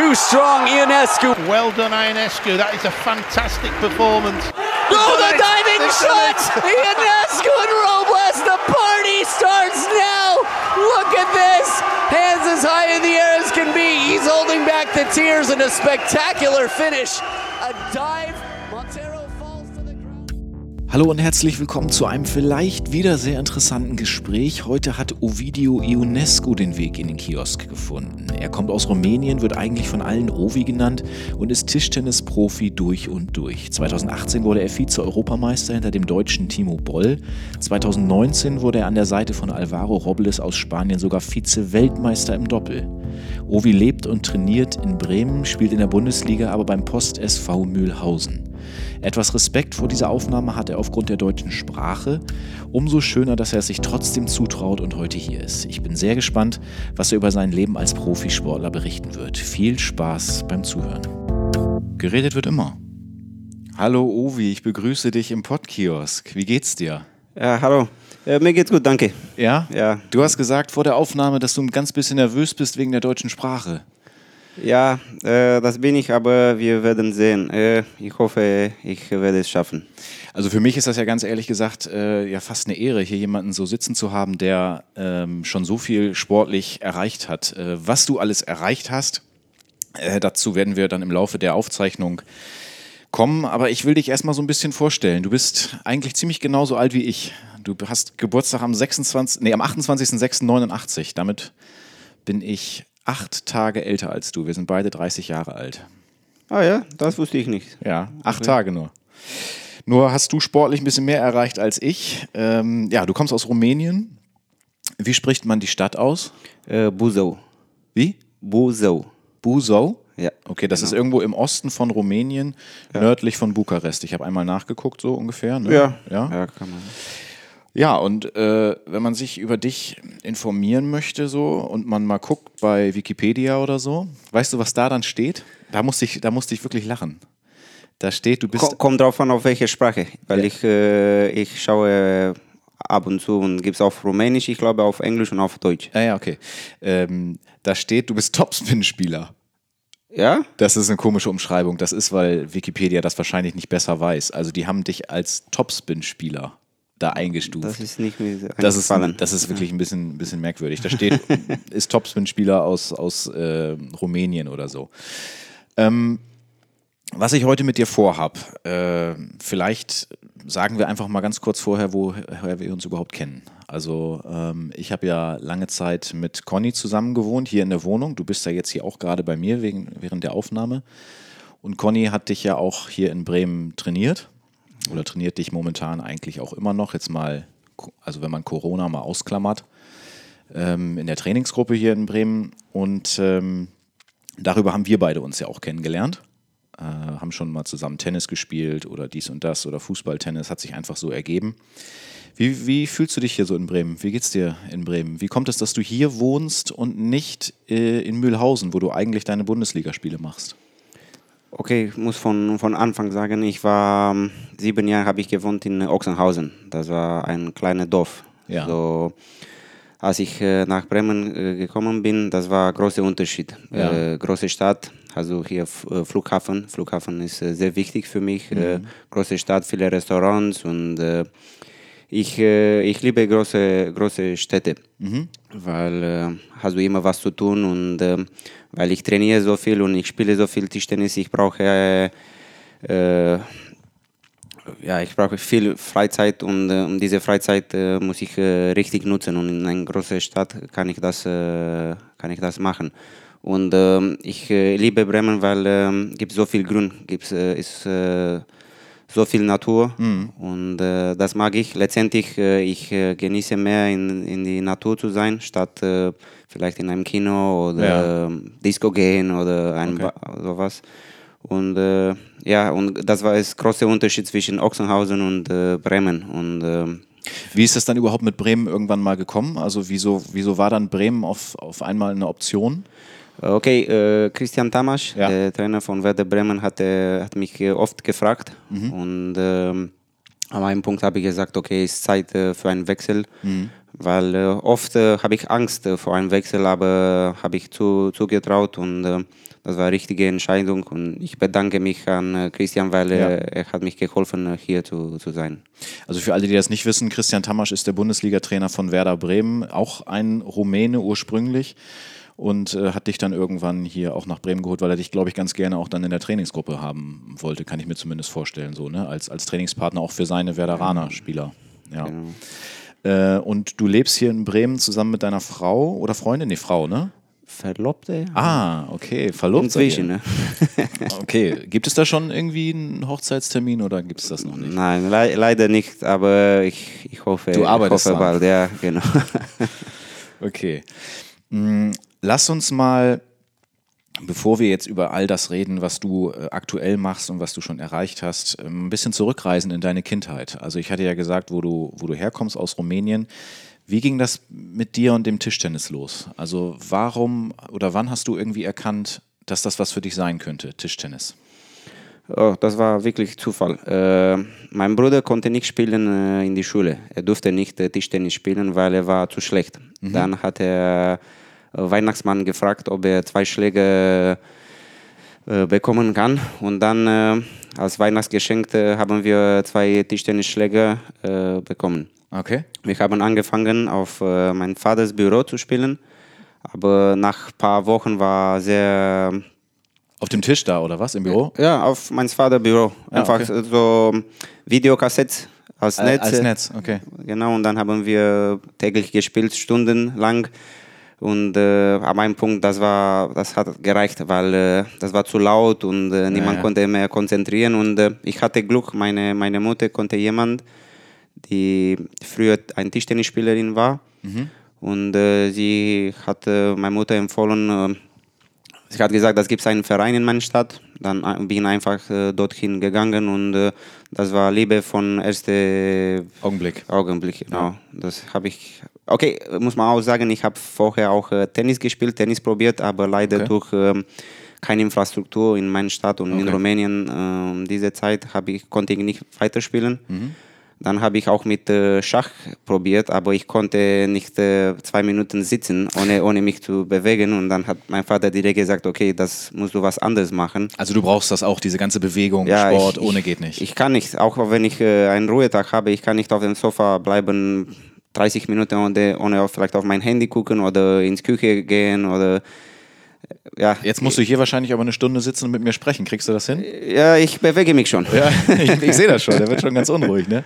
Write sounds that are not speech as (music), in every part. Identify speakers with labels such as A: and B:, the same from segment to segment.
A: too strong, Ionescu.
B: Well done, Ionescu. That is a fantastic performance.
A: Oh, the diving shot! Ionescu (laughs) and Robles. The party starts now. Look at this. Hands as high in the air as can be. He's holding back the tears in a spectacular finish. A dive. Montero falls to the ground.
C: Hallo und herzlich willkommen zu einem vielleicht wieder sehr interessanten Gespräch. Heute hat Ovidio Ionescu den Weg in den Kiosk gefunden. Er kommt aus Rumänien, wird eigentlich von allen Ovi genannt und ist Tischtennisprofi durch und durch. 2018 wurde er Vize-Europameister hinter dem deutschen Timo Boll. 2019 wurde er an der Seite von Alvaro Robles aus Spanien sogar Vize-Weltmeister im Doppel. Ovi lebt und trainiert in Bremen, spielt in der Bundesliga, aber beim Post SV Mühlhausen. Etwas Respekt vor dieser Aufnahme hat er aufgrund der deutschen Sprache. Umso schöner, dass er es sich trotzdem zutraut und heute hier ist. Ich bin sehr gespannt, was er über sein Leben als Profisportler berichten wird. Viel Spaß beim Zuhören. Geredet wird immer. Hallo Ovi, ich begrüße dich im Podkiosk. Wie geht's dir?
D: Ja, hallo. Äh, mir geht's gut, danke.
C: Ja?
D: Ja.
C: Du hast gesagt vor der Aufnahme, dass du ein ganz bisschen nervös bist wegen der deutschen Sprache.
D: Ja, äh, das bin ich, aber wir werden sehen. Äh, ich hoffe, ich werde es schaffen.
C: Also für mich ist das ja ganz ehrlich gesagt äh, ja fast eine Ehre, hier jemanden so sitzen zu haben, der ähm, schon so viel sportlich erreicht hat. Äh, was du alles erreicht hast, äh, dazu werden wir dann im Laufe der Aufzeichnung kommen. Aber ich will dich erstmal so ein bisschen vorstellen. Du bist eigentlich ziemlich genauso alt wie ich. Du hast Geburtstag am 26, nee, am 28.06.89. Damit bin ich acht Tage älter als du. Wir sind beide 30 Jahre alt.
D: Ah ja, das wusste ich nicht.
C: Ja, acht Tage nur. Nur hast du sportlich ein bisschen mehr erreicht als ich. Ähm, ja, du kommst aus Rumänien. Wie spricht man die Stadt aus?
D: Äh, Buzău.
C: Wie?
D: Buzău.
C: Buzău?
D: Ja.
C: Okay, das ist irgendwo im Osten von Rumänien, nördlich von Bukarest. Ich habe einmal nachgeguckt, so ungefähr. Ne?
D: Ja.
C: ja.
D: Ja, kann man.
C: Ja, und äh, wenn man sich über dich informieren möchte so und man mal guckt bei Wikipedia oder so, weißt du, was da dann steht? Da musste ich, da musste ich wirklich lachen. Da steht, du bist
D: Ko kommt drauf an, auf welche Sprache. Weil ich, äh, ich schaue ab und zu und gibt es auf Rumänisch, ich glaube auf Englisch und auf Deutsch.
C: Ah ja, okay. Ähm, da steht, du bist (laughs) Topspin-Spieler.
D: Ja?
C: Das ist eine komische Umschreibung. Das ist, weil Wikipedia das wahrscheinlich nicht besser weiß. Also die haben dich als Topspin-Spieler da eingestuft.
D: Das ist nicht mir
C: Das ist, das ist wirklich ein bisschen, ein bisschen merkwürdig. Da steht, (laughs) ist Topspin-Spieler aus, aus äh, Rumänien oder so. Ähm, was ich heute mit dir vorhab, äh, vielleicht sagen wir einfach mal ganz kurz vorher, woher wir uns überhaupt kennen. Also ähm, ich habe ja lange Zeit mit Conny zusammen gewohnt, hier in der Wohnung. Du bist ja jetzt hier auch gerade bei mir wegen, während der Aufnahme. Und Conny hat dich ja auch hier in Bremen trainiert oder trainiert dich momentan eigentlich auch immer noch. Jetzt mal, also wenn man Corona mal ausklammert, ähm, in der Trainingsgruppe hier in Bremen. Und ähm, darüber haben wir beide uns ja auch kennengelernt. Äh, haben schon mal zusammen Tennis gespielt oder dies und das oder Fußballtennis, hat sich einfach so ergeben. Wie, wie fühlst du dich hier so in Bremen? Wie geht's dir in Bremen? Wie kommt es, dass du hier wohnst und nicht äh, in Mühlhausen, wo du eigentlich deine Bundesligaspiele machst?
D: Okay, ich muss von, von Anfang sagen, ich war ähm, sieben Jahre habe ich gewohnt in Ochsenhausen. Das war ein kleines Dorf.
C: Ja.
D: So, als ich äh, nach Bremen äh, gekommen bin, das war ein großer Unterschied.
C: Ja.
D: Äh, große Stadt, also hier äh, Flughafen. Flughafen ist äh, sehr wichtig für mich. Äh, große Stadt, viele Restaurants und ich, ich liebe große, große Städte, weil äh, hast du immer was zu tun und äh, weil ich trainiere so viel und ich spiele so viel Tischtennis, ich brauche äh, ja, ich brauche viel Freizeit und äh, um diese Freizeit muss ich richtig nutzen und in einer großen Stadt kann ich das, kann ich das machen. Und ähm, ich äh, liebe Bremen, weil ähm, gibt so viel Grün, gibt äh, ist äh, so viel Natur und äh, das mag ich. Letztendlich äh, ich äh, genieße mehr in, in die Natur zu sein, statt äh, vielleicht in einem Kino oder
C: Ja.
D: ähm, Disco gehen oder ein
C: Okay.
D: Sowas. Und äh, ja, und das war das große Unterschied zwischen Ochsenhausen und äh, Bremen. Und ähm,
C: Wie ist das dann überhaupt mit Bremen irgendwann mal gekommen? Also wieso, wieso war dann Bremen auf, auf einmal eine Option?
D: Okay, äh, Christian Tamasch,
C: Ja.
D: der Trainer von Werder Bremen, hat, äh, hat mich äh, oft gefragt.
C: Mhm.
D: Und ähm, an einem Punkt habe ich gesagt, okay, es ist Zeit äh, für einen Wechsel.
C: Mhm.
D: weil äh, oft äh, habe ich Angst äh, vor einem Wechsel, aber habe ich zu, zugetraut und äh, das war eine richtige Entscheidung und ich bedanke mich an äh, Christian, weil
C: Ja.
D: er, hat mich geholfen, äh, hier zu, zu sein.
C: Also für alle, die das nicht wissen, Christian Tamasch ist der Bundesliga-Trainer von Werder Bremen, auch ein Rumäne ursprünglich und äh, hat dich dann irgendwann hier auch nach Bremen geholt, weil er dich, glaube ich, ganz gerne auch dann in der Trainingsgruppe haben wollte, kann ich mir zumindest vorstellen, so, ne? Als, als Trainingspartner auch für seine Werderaner-Spieler. Ja. Äh, und du lebst hier in Bremen zusammen mit deiner Frau oder Freundin? Nee, Frau, ne?
D: Verlobte?
C: Ah, okay, verlobt seid
D: Inzwischen, ne? (laughs)
C: Okay, gibt es da schon irgendwie einen Hochzeitstermin oder gibt es das noch nicht?
D: Nein, le leider nicht, aber ich, ich hoffe,
C: Du arbeitest
D: ich hoffe bald, ja, genau. (laughs)
C: Okay. Lass uns mal, bevor wir jetzt über all das reden, was du äh, aktuell machst und was du schon erreicht hast, ähm, ein bisschen zurückreisen in deine Kindheit. Also ich hatte ja gesagt, wo du, wo du herkommst aus Rumänien. Wie ging das mit dir und dem Tischtennis los? Also warum oder wann hast du irgendwie erkannt, dass das was für dich sein könnte, Tischtennis?
D: Oh, das war wirklich Zufall. Äh, mein Bruder konnte nicht spielen äh, in die Schule. Er durfte nicht äh, Tischtennis spielen, weil er war zu schlecht. Dann hat er Weihnachtsmann gefragt, ob er zwei Schläge äh, bekommen kann. Und dann äh, als Weihnachtsgeschenk äh, haben wir zwei Tischtennisschläge äh, bekommen.
C: Okay.
D: Wir haben angefangen, auf äh, mein Vaters Büro zu spielen. Aber nach ein paar Wochen war sehr
C: Auf dem Tisch da oder was? Im Büro?
D: ja, auf mein Vaterbüro. Einfach
C: okay.
D: so Videokassetten als
C: Äh,
D: Netz.
C: Als Netz, okay.
D: Genau, und dann haben wir täglich gespielt, stundenlang. Und äh, an einem Punkt, das, war, das hat gereicht, weil äh, das war zu laut und äh, niemand
C: ja.
D: konnte mehr konzentrieren. Und äh, ich hatte Glück, meine, meine Mutter konnte jemand, die früher eine Tischtennisspielerin war. Und äh, sie hat äh, meine Mutter empfohlen, äh, Sie hat gesagt, es gibt einen Verein in meiner Stadt. Dann äh, bin ich einfach äh, dorthin gegangen und äh, das war Liebe von ersten
C: Augenblick.
D: Augenblick. Genau. Das habe ich. Okay, muss man auch sagen, ich habe vorher auch äh, Tennis gespielt, Tennis probiert, aber leider
C: Okay.
D: durch ähm, keine Infrastruktur in meiner Stadt und in
C: Okay.
D: Rumänien äh, diese Zeit ich konnte ich nicht weiterspielen.
C: Mhm.
D: Dann habe ich auch mit äh, Schach probiert, aber ich konnte nicht äh, zwei Minuten sitzen, ohne, ohne mich zu bewegen. Und dann hat mein Vater direkt gesagt, okay, das musst du was anderes machen.
C: Also du brauchst das auch, diese ganze Bewegung,
D: Ja,
C: Sport,
D: ich,
C: ohne
D: ich,
C: geht nicht.
D: Ich kann nicht, auch wenn ich äh, einen Ruhetag habe, ich kann nicht auf dem Sofa bleiben 30 Minuten ohne, ohne vielleicht auf mein Handy gucken oder ins Küche gehen oder ja.
C: Jetzt musst du hier wahrscheinlich aber eine Stunde sitzen und mit mir sprechen. Kriegst du das hin?
D: Ja, ich bewege mich schon.
C: Ja, (laughs) ich, ich sehe das schon. Der wird schon ganz unruhig, ne?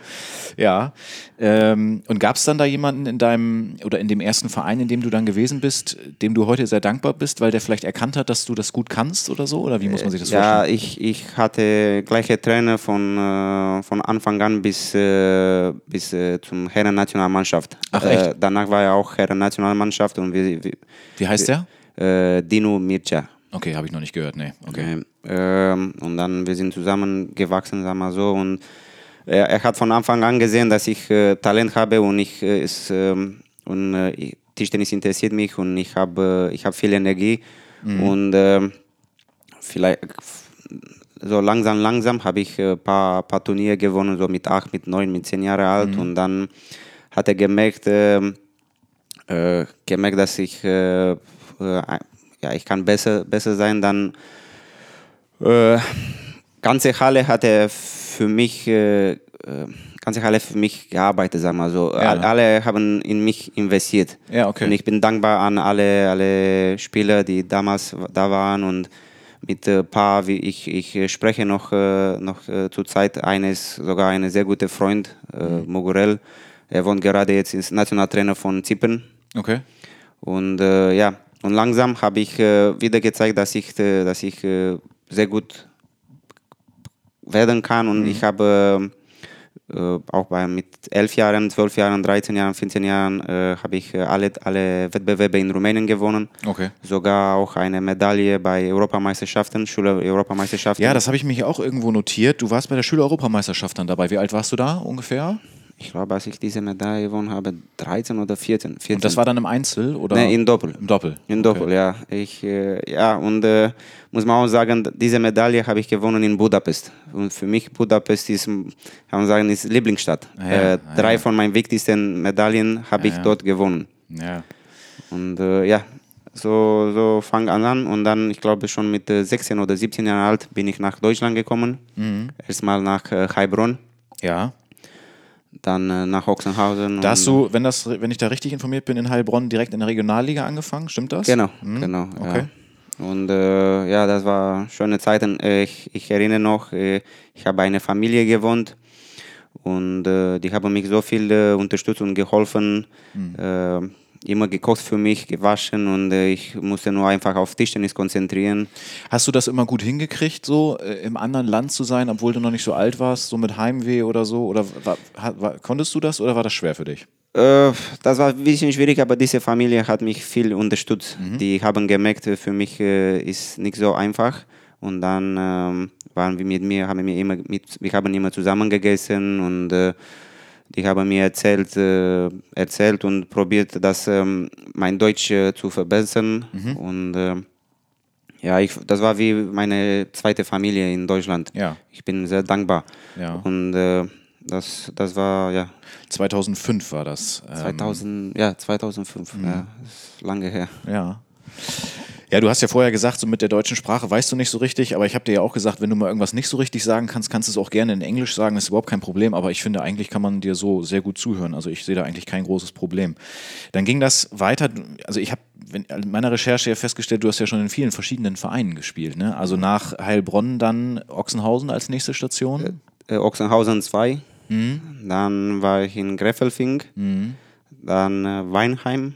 C: Ja. Ähm, und gab es dann da jemanden in deinem oder in dem ersten Verein, in dem du dann gewesen bist, dem du heute sehr dankbar bist, weil der vielleicht erkannt hat, dass du das gut kannst oder so? Oder wie muss man sich das
D: Ja,
C: vorstellen?
D: ich, ich hatte gleiche Trainer von, äh, von Anfang an bis, äh, bis äh, zum Herren-Nationalmannschaft.
C: Ach, echt?
D: Äh, danach war er auch Herren-Nationalmannschaft und wir, wir,
C: Wie heißt der?
D: Äh, Dino Mircea.
C: Okay, habe ich noch nicht gehört. Nee, okay.
D: Ähm, und dann wir sind zusammengewachsen, sagen wir so. Und er, er hat von Anfang an gesehen, dass ich äh, Talent habe und ich äh, es, ähm, und äh, Tischtennis interessiert mich und ich habe äh, ich habe viel Energie und ähm, vielleicht so langsam langsam habe ich ein paar, paar Turniere gewonnen, so mit acht, mit neun, mit zehn Jahre alt und dann hat er gemerkt, ähm, äh, gemerkt, dass ich äh, äh, ja ich kann besser besser sein, dann äh, ganze Halle hat er für mich, äh, äh, ganze Halle für mich gearbeitet, sagen wir so. All- Alle haben in mich investiert.
C: Ja, okay.
D: Und ich bin dankbar an alle, alle Spieler, die damals da waren und mit ein paar, wie ich, ich äh, spreche noch, äh, noch äh, zur Zeit eines, sogar ein sehr guter Freund, äh,
C: Mhm.
D: Mogurel. Er wohnt gerade jetzt als Nationaltrainer von Zypern.
C: Okay.
D: Und äh, ja, und langsam habe ich äh, wieder gezeigt, dass ich, äh, dass ich äh, sehr gut werden kann. Und ich habe äh, auch bei, mit 11 Jahren, 12 Jahren, 13 Jahren, 15 Jahren äh, habe ich äh, alle, alle Wettbewerbe in Rumänien gewonnen.
C: Okay.
D: Sogar auch eine Medaille bei Europameisterschaften, Schüler-Europameisterschaften.
C: Ja, das habe ich mir hier auch irgendwo notiert. Du warst bei der Schüler-Europameisterschaft dann dabei. Wie alt warst du da ungefähr?
D: Ich glaube, als ich diese Medaille gewonnen habe, 13 oder 14. 14.
C: Und das war dann im Einzel oder?
D: Nee, in Doppel.
C: Im Doppel.
D: In Doppel, ja. Ich, äh, ja, und äh, muss man auch sagen, diese Medaille habe ich gewonnen in Budapest. Und für mich Budapest ist, kann man sagen, ist Lieblingsstadt.
C: Ja,
D: äh,
C: ja,
D: drei
C: ja.
D: von meinen wichtigsten Medaillen habe ich
C: ja.
D: dort gewonnen.
C: Ja.
D: Und äh, ja, so, so fang an an und dann, ich glaube schon mit äh, 16 oder 17 Jahren alt, bin ich nach Deutschland gekommen.
C: Mhm.
D: Erstmal nach äh, Heilbronn,
C: Ja.
D: Dann äh, nach Ochsenhausen.
C: Da hast du, wenn, das, wenn ich da richtig informiert bin, in Heilbronn direkt in der Regionalliga angefangen, stimmt das?
D: Genau,
C: Mhm.
D: genau.
C: Okay.
D: Ja. Und äh, ja, das war schöne Zeiten. Äh, Ich, ich erinnere noch, äh, ich habe eine Familie gewohnt und äh, die haben mich so viel äh, unterstützt und geholfen.
C: Mhm.
D: Immer gekocht für mich, gewaschen und äh, ich musste nur einfach auf Tischtennis konzentrieren.
C: Hast du das immer gut hingekriegt, so äh, im anderen Land zu sein, obwohl du noch nicht so alt warst, so mit Heimweh oder so? Oder war, war, konntest du das oder war das schwer für dich?
D: Äh, das war ein bisschen schwierig, aber diese Familie hat mich viel unterstützt. Die haben gemerkt, äh, für mich äh, ist nicht so einfach. Und dann ähm, waren wir mit mir, haben wir immer mit, wir haben immer zusammen gegessen und äh, die haben mir erzählt, äh, erzählt und probiert, das ähm, mein Deutsch äh, zu verbessern. Und äh, ja, ich, das war wie meine zweite Familie in Deutschland.
C: Ja.
D: Ich bin sehr dankbar.
C: Ja.
D: Und das, das war ja
C: 2005 war das. ähm,
D: 2000, ja, 2005, ja, ist lange her.
C: Ja. Ja, du hast ja vorher gesagt, so mit der deutschen Sprache weißt du nicht so richtig, aber ich habe dir ja auch gesagt, wenn du mal irgendwas nicht so richtig sagen kannst, kannst du es auch gerne in Englisch sagen, das ist überhaupt kein Problem, aber ich finde, eigentlich kann man dir so sehr gut zuhören, also ich sehe da eigentlich kein großes Problem. Dann ging das weiter, also ich habe in meiner Recherche ja festgestellt, du hast ja schon in vielen verschiedenen Vereinen gespielt, ne? also nach Heilbronn dann Ochsenhausen als nächste Station.
D: Äh, Ochsenhausen 2, dann war ich in Greffelfing, dann äh, Weinheim,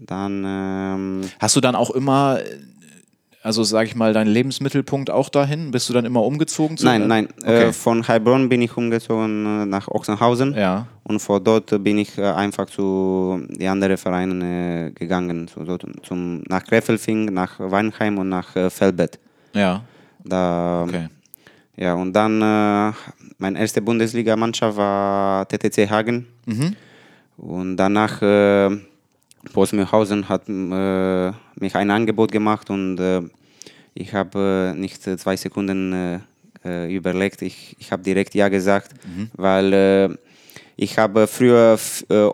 D: dann ähm,
C: Hast du dann auch immer, äh, also sage ich mal, deinen Lebensmittelpunkt auch dahin? Bist du dann immer umgezogen? Zu
D: nein, nein,
C: Okay.
D: äh, von Heilbronn bin ich umgezogen äh, nach Ochsenhausen
C: Ja.
D: und von dort bin ich äh, einfach zu die anderen Vereinen äh, gegangen, so, zum, nach Greffelfing, nach Weinheim und nach äh, Felbert.
C: Ja.
D: Da,
C: Okay.
D: Ja, und dann äh, meine erste Bundesligamannschaft war TTC Hagen. Und danach äh, Postmühlhausen hat äh, mich ein Angebot gemacht und äh, ich habe äh, nicht äh, zwei Sekunden äh, überlegt. Ich, ich habe direkt Ja gesagt, weil äh, ich habe früher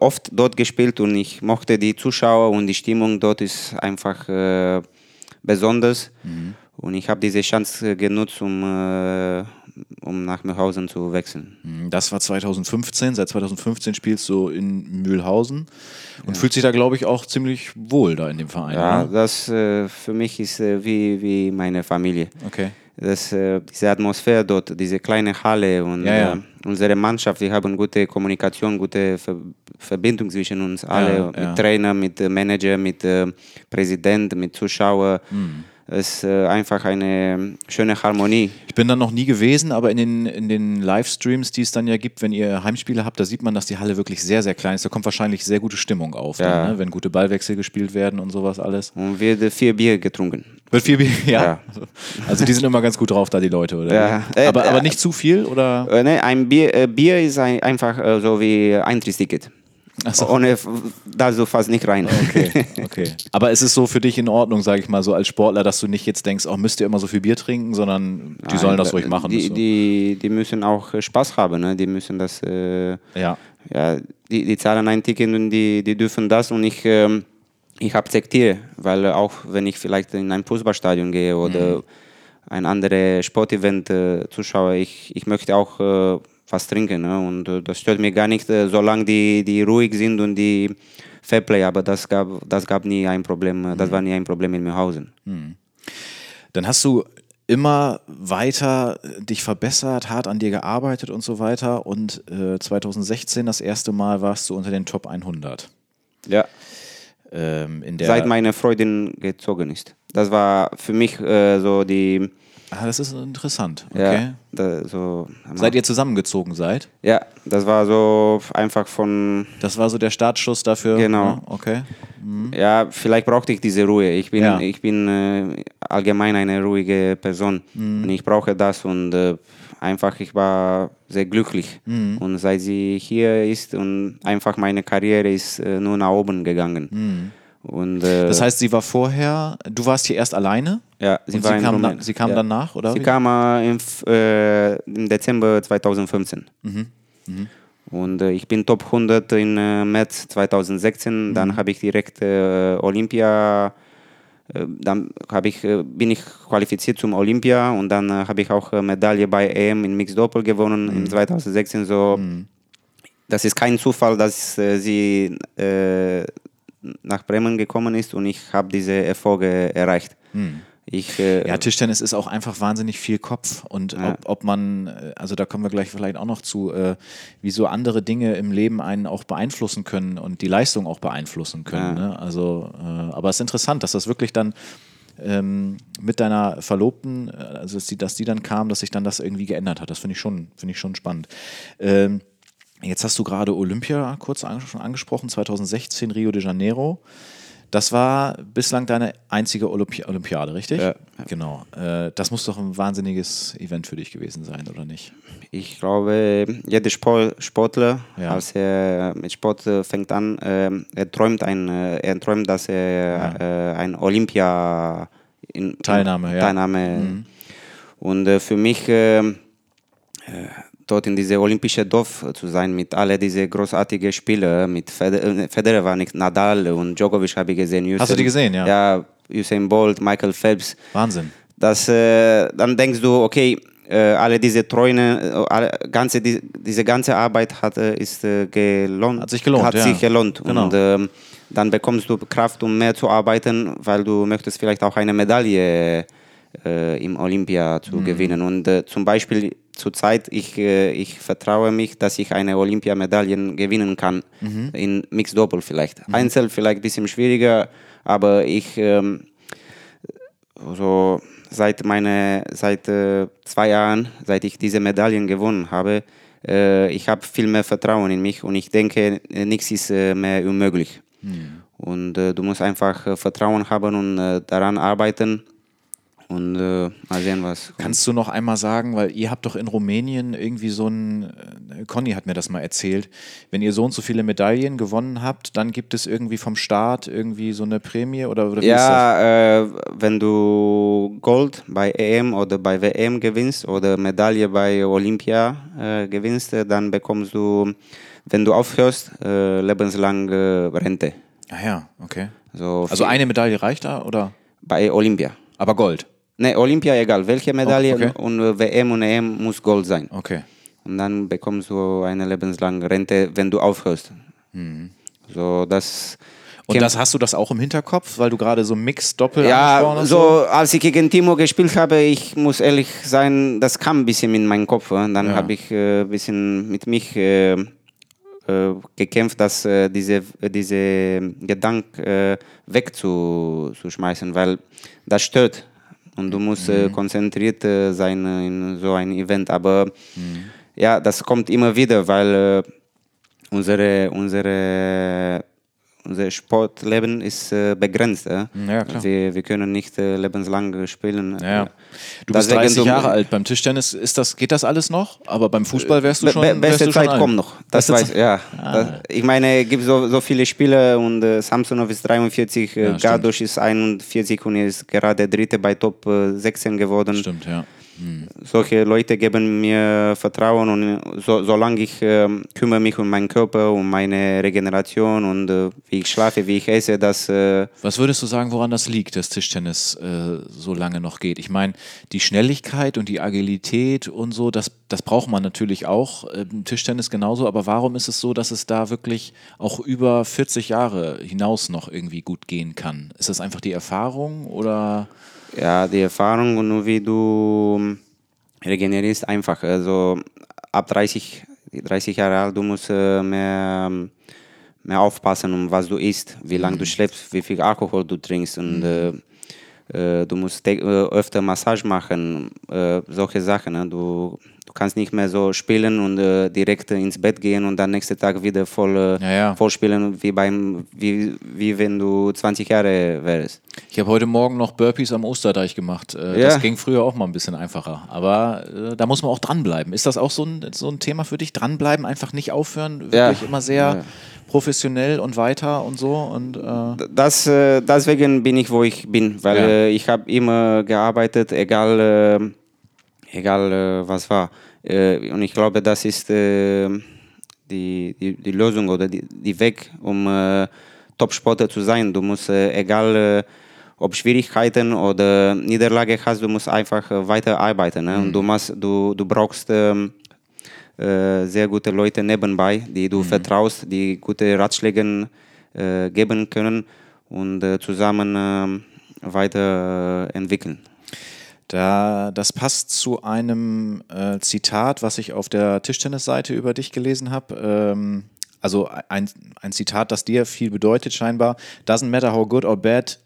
D: oft dort gespielt und ich mochte die Zuschauer und die Stimmung dort ist einfach besonders. Und ich habe diese Chance genutzt, um, um nach Mühlhausen zu wechseln.
C: Das war 2015. Seit 2015 spielst du in Mühlhausen und fühlt sich da, glaube ich, auch ziemlich wohl da in dem Verein.
D: Ja,
C: oder?
D: das äh, für mich ist äh, wie, wie meine Familie.
C: Okay.
D: Das, äh, diese Atmosphäre dort, diese kleine Halle und
C: Ja, ja.
D: Äh, unsere Mannschaft, wir haben gute Kommunikation, gute Ver Verbindung zwischen uns alle,
C: Ja,
D: mit
C: ja.
D: Trainer, mit Manager, mit äh, Präsident, mit Zuschauer.
C: Hm.
D: Es ist äh, einfach eine schöne Harmonie.
C: Ich bin da noch nie gewesen, aber in den, in den Livestreams, die es dann ja gibt, wenn ihr Heimspiele habt, da sieht man, dass die Halle wirklich sehr, sehr klein ist. Da kommt wahrscheinlich sehr gute Stimmung auf,
D: Ja.
C: dann, ne? wenn gute Ballwechsel gespielt werden und sowas alles.
D: Und wird vier Bier getrunken.
C: Wird viel Bier, ja.
D: Ja.
C: Also die sind immer ganz gut drauf, da die Leute, oder?
D: Ja.
C: wie?
D: Äh,
C: aber,
D: äh,
C: aber nicht zu viel, oder?
D: Äh, ne, ein Bier, äh, Bier ist ein, einfach so wie Eintrittsticket.
C: So.
D: Ohne darfst du fast nicht rein.
C: Okay, (laughs) okay. Aber ist es so für dich in Ordnung, sage ich mal, so als Sportler, dass du nicht jetzt denkst, oh, müsst ihr immer so viel Bier trinken, sondern die sollen das
D: Nein,
C: ruhig machen.
D: Die,
C: so.
D: die, die müssen auch äh, Spaß haben. Ne? Die müssen das, äh,
C: ja.
D: ja, die, die zahlen ein Ticket und die, die dürfen das und ich, ähm, ich akzeptiere, weil auch wenn ich vielleicht in ein Fußballstadion gehe oder ein anderes Sportevent äh, zuschaue, ich, ich möchte auch äh, was trinken. Ne? Und äh, das stört mir gar nicht, äh, solange die, die ruhig sind und die Fairplay, aber das gab, das gab nie ein Problem, äh, das war nie ein Problem in Mühlhausen.
C: Dann hast du immer weiter dich verbessert, hart an dir gearbeitet und so weiter. Und äh, 2016 das erste Mal warst du unter den Top 100.
D: Ja.
C: Ähm,
D: seit meine Freundin gezogen ist. Das war für mich äh, so die.
C: Ah, das ist interessant. Okay.
D: Ja, da, so,
C: Seid ihr zusammengezogen seid?
D: ja, das war so einfach von.
C: Das war so der Startschuss dafür.
D: Genau.
C: Ja, okay.
D: Ja, vielleicht brauchte ich diese Ruhe. Ich bin,
C: Ja.
D: ich bin äh, allgemein eine ruhige Person und ich brauche das und äh, einfach, ich war sehr glücklich.
C: Mhm.
D: Und seit sie hier ist und einfach meine Karriere ist äh, nur nach oben gegangen. Und, äh,
C: Mhm. Das heißt, sie war vorher, du warst hier erst alleine?
D: Ja, sie
C: sie
D: in
C: kam, na, sie kam
D: ja.
C: dann nach, oder?
D: Sie kam äh, im, äh, im Dezember 2015.
C: Mhm.
D: Und äh, ich bin Top 100 im äh, März 2016.
C: Mhm.
D: Dann habe ich direkt äh, Olympia, äh, dann hab ich, äh, bin ich qualifiziert zum Olympia und dann habe ich auch Medaille bei EM in Mixed Doppel gewonnen
C: Mhm.
D: in 2016. So, das ist kein Zufall, dass sie nach Bremen gekommen ist und ich habe diese Erfolge erreicht. Ich, äh.
C: Ja, Tischtennis ist auch einfach wahnsinnig viel Kopf. Und
D: Ja.
C: ob, ob man, äh, also da kommen wir gleich vielleicht auch noch zu, äh, wie so andere Dinge im Leben einen auch beeinflussen können und die Leistung auch beeinflussen können.
D: Ja.
C: Ne? Also, äh, aber es ist interessant, dass das wirklich dann ähm, mit deiner Verlobten, äh, also dass die, dass die dann kam, dass sich dann das irgendwie geändert hat. Das finde ich schon, finde ich schon spannend. Ähm, Jetzt hast du gerade Olympia kurz an, schon angesprochen, 2016 Rio de Janeiro. Das war bislang deine einzige Olympi Olympiade, richtig?
D: Ja.
C: Genau. Äh, das muss doch ein wahnsinniges Event für dich gewesen sein, oder nicht?
D: Ich glaube, jeder Sport, Sportler,
C: Ja.
D: als er mit Sport äh, fängt an, ähm, er träumt ein, äh, er träumt, dass er äh, ein Olympia in,
C: Teilnahme,
D: in,
C: ja.
D: Teilnahme. Und äh, für mich ähm, äh, dort in diesem olympischen Dorf zu sein mit alle diese großartigen Spieler, mit Federer, äh, Federer war nicht, Nadal und Djokovic habe ich gesehen.
C: Hast du die gesehen, ja?
D: Ja, Usain Bolt, Michael Phelps
C: Wahnsinn.
D: dass äh, dann denkst du, okay, äh, alle diese Träume, äh, alle, ganze, die, diese ganze Arbeit hat, äh, ist äh, gelohnt.
C: Hat sich gelohnt,
D: Hat
C: ja.
D: sich gelohnt.
C: Genau.
D: Und ähm, dann bekommst du Kraft, um mehr zu arbeiten, weil du möchtest vielleicht auch eine Medaille äh, im Olympia
C: Mhm.
D: zu gewinnen. Und äh, zum Beispiel zurzeit, ich, äh, ich vertraue mich, dass ich eine Olympiamedaille gewinnen kann.
C: Mhm.
D: In Mixed Doppel vielleicht. Einzel vielleicht ein bisschen schwieriger, aber ich... Ähm, so seit meine seit äh, zwei Jahren, seit ich diese Medaillen gewonnen habe, äh, ich habe viel mehr Vertrauen in mich und ich denke, nichts ist äh, mehr unmöglich. Und äh, du musst einfach äh, Vertrauen haben und daran arbeiten und äh, mal sehen, was.
C: Kannst du noch einmal sagen, weil ihr habt doch in Rumänien irgendwie so ein, äh, Conny hat mir das mal erzählt, wenn ihr so und so viele Medaillen gewonnen habt, dann gibt es irgendwie vom Staat irgendwie so eine Prämie oder, oder?
D: Ja, äh, wenn du Gold bei EM oder bei WM gewinnst oder Medaille bei Olympia äh, gewinnst, äh, dann bekommst du, wenn du aufhörst, äh, lebenslang Rente.
C: Ah ja, okay.
D: So
C: Also eine Medaille reicht da oder?
D: bei Olympia.
C: Aber Gold.
D: Ne, Olympia egal, welche Medaille
C: okay.
D: und WM und EM muss Gold sein.
C: Okay.
D: Und dann bekommst du eine lebenslange Rente, wenn du aufhörst. So, das
C: Und das hast du das auch im Hinterkopf, weil du gerade so Mix-Doppel
D: Ja,
C: angesprochen hast?
D: so als ich gegen Timo gespielt habe, ich muss ehrlich sein, das kam ein bisschen in meinen Kopf. Dann
C: Ja.
D: habe ich äh, ein bisschen mit mich äh, äh, gekämpft, dass äh, diese, diese Gedanken äh, wegzuschmeißen, weil das stört. Und du musst
C: Mhm.
D: äh, konzentriert äh, sein in so ein Event. Aber
C: Mhm.
D: ja, das kommt immer wieder, weil äh, unsere, unsere, unser Sportleben ist äh, begrenzt. Äh?
C: Ja, klar.
D: Wir, können nicht äh, lebenslang spielen.
C: Ja. Du bist
D: Deswegen
C: 30
D: du-
C: Jahre alt. Beim Tischtennis ist das, geht das alles noch? Aber beim Fußball wärst du schon.
D: be beste Zeit
C: alt.
D: kommt noch. Das weiß ja. Das, ich meine, es gibt so, so viele Spiele und äh, Samsonov ist 43, äh,
C: Ja, stimmt.
D: Gardosch ist 41 und er ist gerade Dritte bei Top äh, 16 geworden.
C: Stimmt, ja.
D: Solche Leute geben mir Vertrauen und so, solange ich ähm, kümmere mich um meinen Körper, um meine Regeneration und äh, wie ich schlafe, wie ich esse, das äh,
C: Was würdest du sagen, woran das liegt, dass Tischtennis äh, so lange noch geht? Ich meine, die Schnelligkeit und die Agilität und so, das, das braucht man natürlich auch. Im Tischtennis genauso. Aber warum ist es so, dass es da wirklich auch über 40 Jahre hinaus noch irgendwie gut gehen kann? Ist das einfach die Erfahrung oder?
D: Ja, die Erfahrung und nur wie du ähm, regenerierst einfach. Also ab 30, 30 Jahre alt, du musst äh, mehr, ähm, mehr aufpassen, um was du isst, wie lange du schläfst, wie viel Alkohol du trinkst und äh, äh, du musst äh, öfter Massage machen, äh, solche Sachen. Ne? Du kannst nicht mehr so spielen und äh, direkt ins Bett gehen und dann nächsten Tag wieder voll, äh,
C: Ja, ja.
D: voll spielen, wie, beim, wie, wie wenn du 20 Jahre wärst.
C: Ich habe heute Morgen noch Burpees am Osterdeich gemacht. Äh,
D: Ja.
C: Das ging früher auch mal ein bisschen einfacher. Aber äh, da muss man auch dranbleiben. Ist das auch so ein, so ein Thema für dich? Dranbleiben, einfach nicht aufhören, wirklich immer sehr professionell und weiter und so. Und äh,
D: Das, äh, deswegen bin ich, wo ich bin, weil
C: Ja.
D: äh, ich habe immer gearbeitet, egal, äh, egal äh, was war. Äh, und ich glaube, das ist äh, die, die, die Lösung oder die, die Weg, um äh, Top-Sportler zu sein. Du musst, äh, egal äh, ob Schwierigkeiten oder Niederlage hast, du musst einfach äh, weiter arbeiten. Ne? Und du, musst, du, du brauchst ähm, äh, sehr gute Leute nebenbei, die du vertraust, die gute Ratschläge geben können und zusammen ähm, weiterentwickeln.
C: Da, das passt zu einem äh, Zitat, was ich auf der Tischtennisseite über dich gelesen habe. Ähm, also ein, ein Zitat, das dir viel bedeutet scheinbar. Doesn't matter how good or bad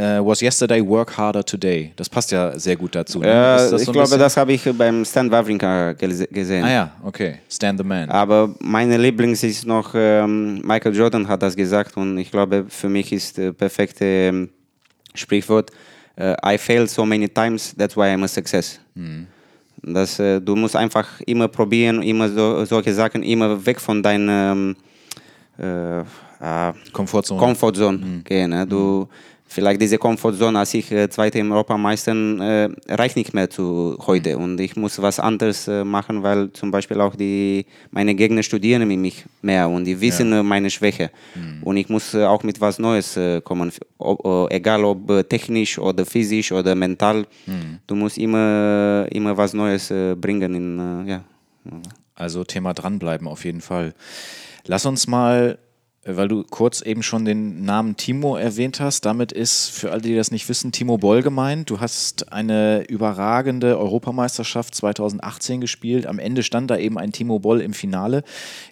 C: uh, was yesterday, work harder today. Das passt ja sehr gut dazu. Ne?
D: Äh,
C: das
D: ich
C: so ein
D: glaube,
C: bisschen-
D: das habe ich beim Stan Wawrinka gese- gesehen.
C: Ah ja, okay. Stand the man.
D: Aber meine Lieblings ist noch, ähm, Michael Jordan hat das gesagt und ich glaube, für mich ist äh, perfekte ähm, Sprichwort, äh, I failed so many times, that's why I'm a success. Das, äh, du musst einfach immer probieren, immer so, solche Sachen, immer weg von deiner ähm, äh, äh,
C: Komfortzone.
D: Comfortzone gehen. Ne? Du, Vielleicht diese Comfortzone, als ich äh, zweite im Europameister, äh, reicht nicht mehr zu heute. Und ich muss was anderes äh, machen, weil zum Beispiel auch die, meine Gegner studieren mit mich mehr und die wissen äh, meine Schwäche. Und ich muss äh, auch mit was Neues äh, kommen. Ob, äh, egal ob technisch oder physisch oder mental. Du musst immer, immer was Neues bringen. In, ja.
C: Also Thema dranbleiben auf jeden Fall. Lass uns mal, weil du kurz eben schon den Namen Timo erwähnt hast, damit ist für alle, die das nicht wissen, Timo Boll gemeint. Du hast eine überragende Europameisterschaft 2018 gespielt. Am Ende stand da eben ein Timo Boll im Finale.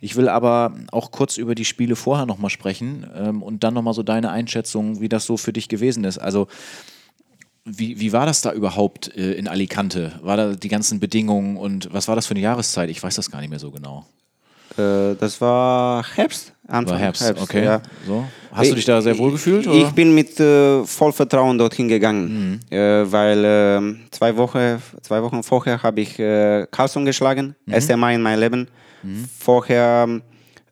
C: Ich will aber auch kurz über die Spiele vorher nochmal sprechen ähm, und dann nochmal so deine Einschätzung, wie das so für dich gewesen ist. Also wie, wie war das da überhaupt äh, in Alicante? War da die ganzen Bedingungen und was war das für eine Jahreszeit? Ich weiß das gar nicht mehr so genau.
D: Äh, das war Herbst. Anfang
C: War Herbst, okay.
D: Ja.
C: So. Hast du dich da sehr wohl gefühlt?
D: Ich,
C: Oder? Mhm.
D: ich bin mit äh, Vollvertrauen dorthin gegangen, äh, weil äh, zwei, Wochen, zwei Wochen vorher habe ich äh, Carlson geschlagen,
C: Mhm.
D: erste Mal in meinem Leben. Vorher,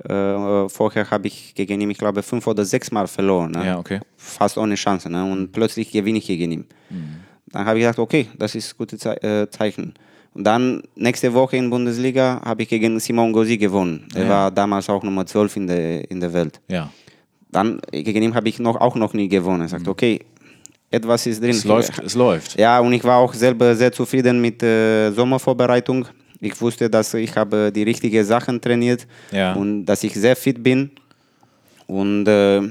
D: äh, vorher habe ich gegen ihn, ich glaube, fünf oder sechs Mal verloren. Ne?
C: Ja, okay.
D: Fast ohne Chance. Ne? Und plötzlich gewinne ich gegen ihn.
C: Mhm.
D: Dann habe ich gedacht, okay, das ist ein gutes Ze äh, Zeichen. Und dann nächste Woche in Bundesliga habe ich gegen Simon Gauzy gewonnen. Er
C: Ja.
D: war damals auch Nummer 12 in der, in der Welt
C: Ja.
D: dann gegen ihn habe ich noch, auch noch nie gewonnen. Er sagt, okay, etwas ist drin.
C: Mhm. Es läuft, es läuft.
D: Ja, und ich war auch selber sehr zufrieden mit der Sommervorbereitung. Ich wusste, dass ich habe die richtigen Sachen trainiert
C: Ja.
D: und dass ich sehr fit bin. Und äh,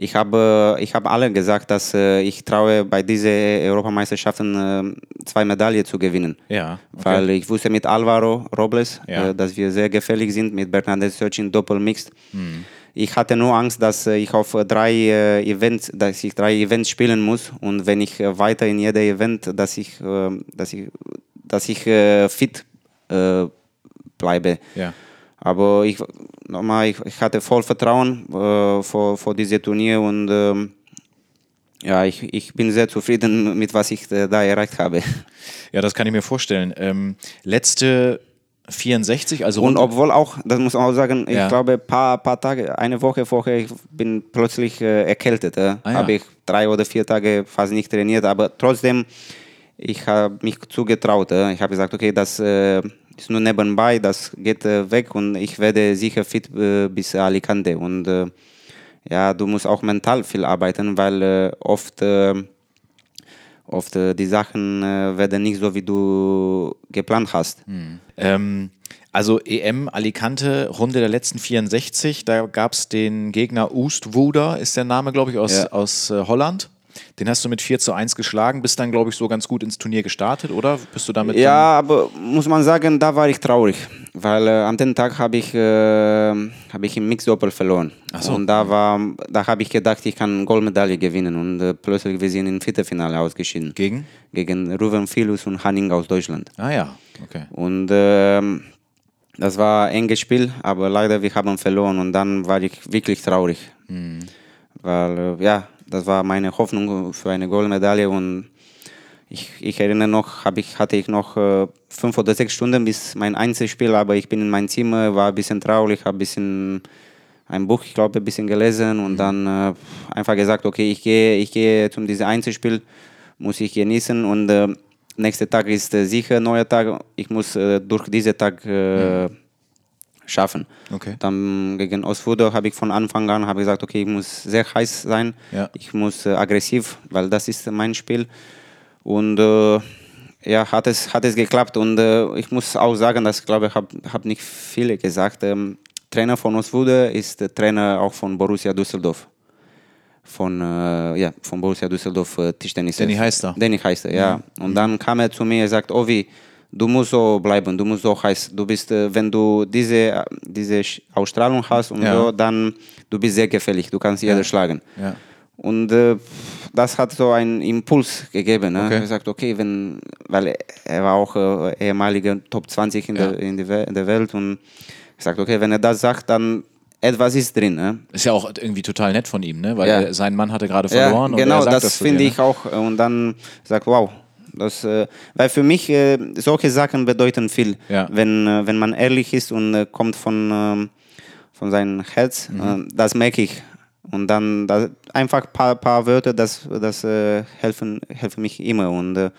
D: ich habe, ich habe alle gesagt, dass äh, ich traue, bei diesen Europameisterschaften äh, zwei Medaillen zu gewinnen.
C: Ja. Okay.
D: Weil ich wusste mit Alvaro Robles,
C: Ja.
D: äh, dass wir sehr gefährlich sind, mit Bernadette Söchin Doppelmixed.
C: Hm.
D: Ich hatte nur Angst, dass ich auf drei Events, dass ich drei Events spielen muss und wenn ich weiter in jedem Event, dass ich, dass ich, dass ich fit bleibe.
C: Ja.
D: Aber ich, nochmal, ich, ich hatte voll Vertrauen äh, vor, vor diesem Turnier und ähm, ja, ich, ich bin sehr zufrieden mit was ich äh, da erreicht habe. (laughs)
C: ja, das kann ich mir vorstellen. Ähm, letzte 64, also
D: Und obwohl auch, das muss man auch sagen, ich
C: Ja.
D: glaube, paar, paar Tage, eine Woche vorher, ich bin plötzlich äh, erkältet. Äh.
C: Ah, ja.
D: Habe ich drei oder vier Tage fast nicht trainiert, aber trotzdem, ich habe mich zugetraut. Äh. Ich habe gesagt, okay, das äh, ist nur nebenbei, das geht weg und ich werde sicher fit äh, bis Alicante. Und äh, ja, du musst auch mental viel arbeiten, weil oft, oft die Sachen werden nicht so, wie du geplant hast.
C: Ähm, also EM Alicante, Runde der letzten 64, da gab es den Gegner Oostwoeder, ist der Name, glaube ich, aus,
D: Ja.
C: aus äh, Holland. Den hast du mit 4 zu 1 geschlagen, bist dann, glaube ich, so ganz gut ins Turnier gestartet, oder? Bist du damit
D: Ja, aber muss man sagen, da war ich traurig, weil äh, an dem Tag habe ich, äh, hab ich im Mixdoppel verloren.
C: Ach so.
D: Und da, war, da habe ich gedacht, ich kann Goldmedaille gewinnen und äh, plötzlich wir sind im Viertelfinale ausgeschieden.
C: gegen?
D: Gegen Ruven Filus und Hanning aus Deutschland.
C: Ah ja, okay.
D: Und ähm, das war ein enges Spiel, aber leider wir haben verloren und dann war ich wirklich traurig. Weil äh, ja, das war meine Hoffnung für eine Goldmedaille und ich, ich erinnere noch, ich, hatte ich noch äh, fünf oder sechs Stunden bis mein Einzelspiel, aber ich bin in mein Zimmer, war ein bisschen traurig, habe ein bisschen ein Buch, ich glaube, ein bisschen gelesen und dann äh, einfach gesagt, okay, ich gehe, ich gehe zum diesem Einzelspiel, muss ich genießen und äh, nächster Tag ist äh, sicher neuer Tag, ich muss äh, durch diesen Tag äh, schaffen.
C: Okay.
D: Dann gegen Ostfudo habe ich von Anfang an habe gesagt, okay, ich muss sehr heiß sein,
C: Ja.
D: ich muss äh, aggressiv, weil das ist mein Spiel. Und äh, ja, hat es, hat es geklappt. Und äh, ich muss auch sagen, dass ich glaube, ich habe hab nicht viele gesagt. Ähm, Trainer von Ostwude ist Trainer auch von Borussia Düsseldorf. Von, äh, ja, von Borussia Düsseldorf äh, Tischtennis.
C: Danny Heister.
D: Danny Heister, ja. Und dann kam er zu mir und sagt, Ovi, du musst so bleiben, du musst so heiß. Du bist, äh, wenn du diese, äh, diese Ausstrahlung hast und
C: Ja.
D: so, dann du bist sehr gefährlich, du kannst jeder schlagen.
C: Ja.
D: Und äh, das hat so einen Impuls gegeben. Ne?
C: Okay.
D: Er gesagt, okay, wenn, weil er war auch äh, ehemaliger Top 20 in,
C: Ja.
D: der, in, der, in der Welt und ich sagte, okay, wenn er das sagt, dann etwas ist drin. Ne?
C: Ist ja auch irgendwie total nett von ihm, ne? Weil
D: Ja.
C: er, sein Mann hatte gerade verloren.
D: Ja, genau,
C: und er sagt
D: das,
C: das
D: finde ich auch. Und dann sagt, wow. Das, äh, weil für mich äh, solche Sachen bedeuten viel,
C: Ja.
D: wenn, äh, wenn man ehrlich ist und kommt von, ähm, von seinem Herz,
C: Mhm.
D: das merke ich. Und dann das, einfach ein paar, paar Wörter, das, das helfen, helfen mich immer. Und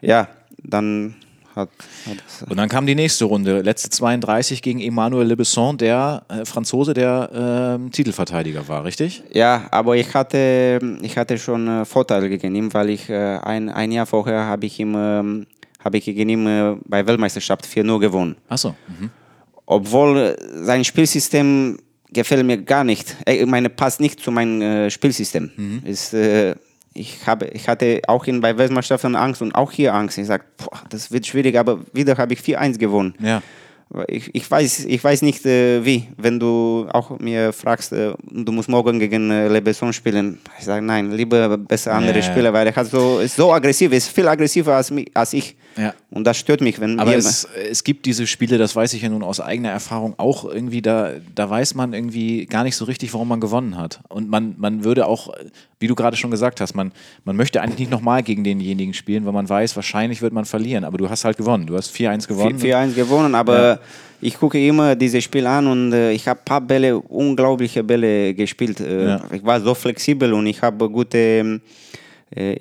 D: ja, dann hat, hat
C: Ne? Und dann kam die nächste Runde, letzte 32 gegen Emmanuel Le Besson, der äh, Franzose, der ähm, Titelverteidiger war, richtig?
D: Ja, aber ich hatte, ich hatte schon äh, Vorteile gegen ihn, weil ich äh, ein, ein Jahr vorher habe ich ihm, ähm, habe ich gegen ihn äh, bei Weltmeisterschaft 4-0 gewonnen.
C: Achso. Mhm.
D: Obwohl äh, sein Spielsystem gefällt mir gar nicht. Äh, Ich meine, passt nicht zu meinem äh, Spielsystem. Ist, äh, ich, habe, ich hatte auch in, bei Weltmeisterschaften Angst und auch hier Angst. Ich sage, das wird schwierig, aber wieder habe ich 4-1 gewonnen.
C: Ja.
D: Ich, ich, weiß, ich weiß nicht äh, wie. Wenn du auch mir fragst, äh, du musst morgen gegen äh, Le Besson spielen, ich sage nein, lieber besser andere
C: Ja.
D: Spieler, weil er hat so, ist so aggressiv, ist viel aggressiver als, als ich.
C: Ja.
D: Und das stört mich, wenn
C: Aber es, es gibt diese Spiele, das weiß ich ja nun aus eigener Erfahrung auch irgendwie, da, da weiß man irgendwie gar nicht so richtig, warum man gewonnen hat. Und man, man würde auch, wie du gerade schon gesagt hast, man, man möchte eigentlich nicht nochmal gegen denjenigen spielen, weil man weiß, wahrscheinlich wird man verlieren. Aber du hast halt gewonnen. Du hast 4-1 gewonnen.
D: 4-1 gewonnen, aber ich gucke immer dieses Spiel an und äh, ich habe ein paar Bälle, unglaubliche Bälle gespielt. Äh,
C: Ja.
D: Ich war so flexibel und ich habe gute äh,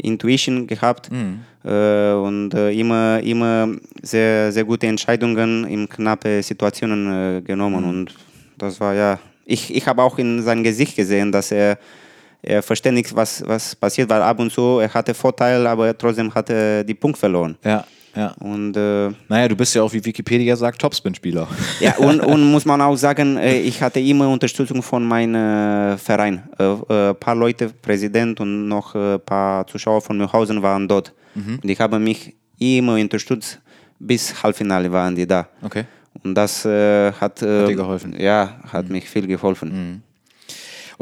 D: Intuition gehabt
C: Mhm.
D: und äh, immer, immer sehr, sehr gute Entscheidungen in knappe Situationen äh, genommen.
C: Mhm.
D: Und das war ja, ich, ich habe auch in sein Gesicht gesehen, dass er er versteht nicht, was, was passiert, weil ab und zu er hatte Vorteil, aber trotzdem hat er die Punkt verloren.
C: Ja, ja.
D: Und äh,
C: Naja, du bist ja auch, wie Wikipedia sagt, Topspin-Spieler.
D: ja, und, (laughs) und muss man auch sagen, äh, ich hatte immer Unterstützung von meinem äh, Verein. Ein äh, paar Leute, Präsident und noch ein paar Zuschauer von Mühlhausen waren dort. Und die haben mich immer unterstützt. Bis Halbfinale waren die da.
C: Okay.
D: Und das äh, hat, äh,
C: dir geholfen?
D: Ja, hat mich viel geholfen.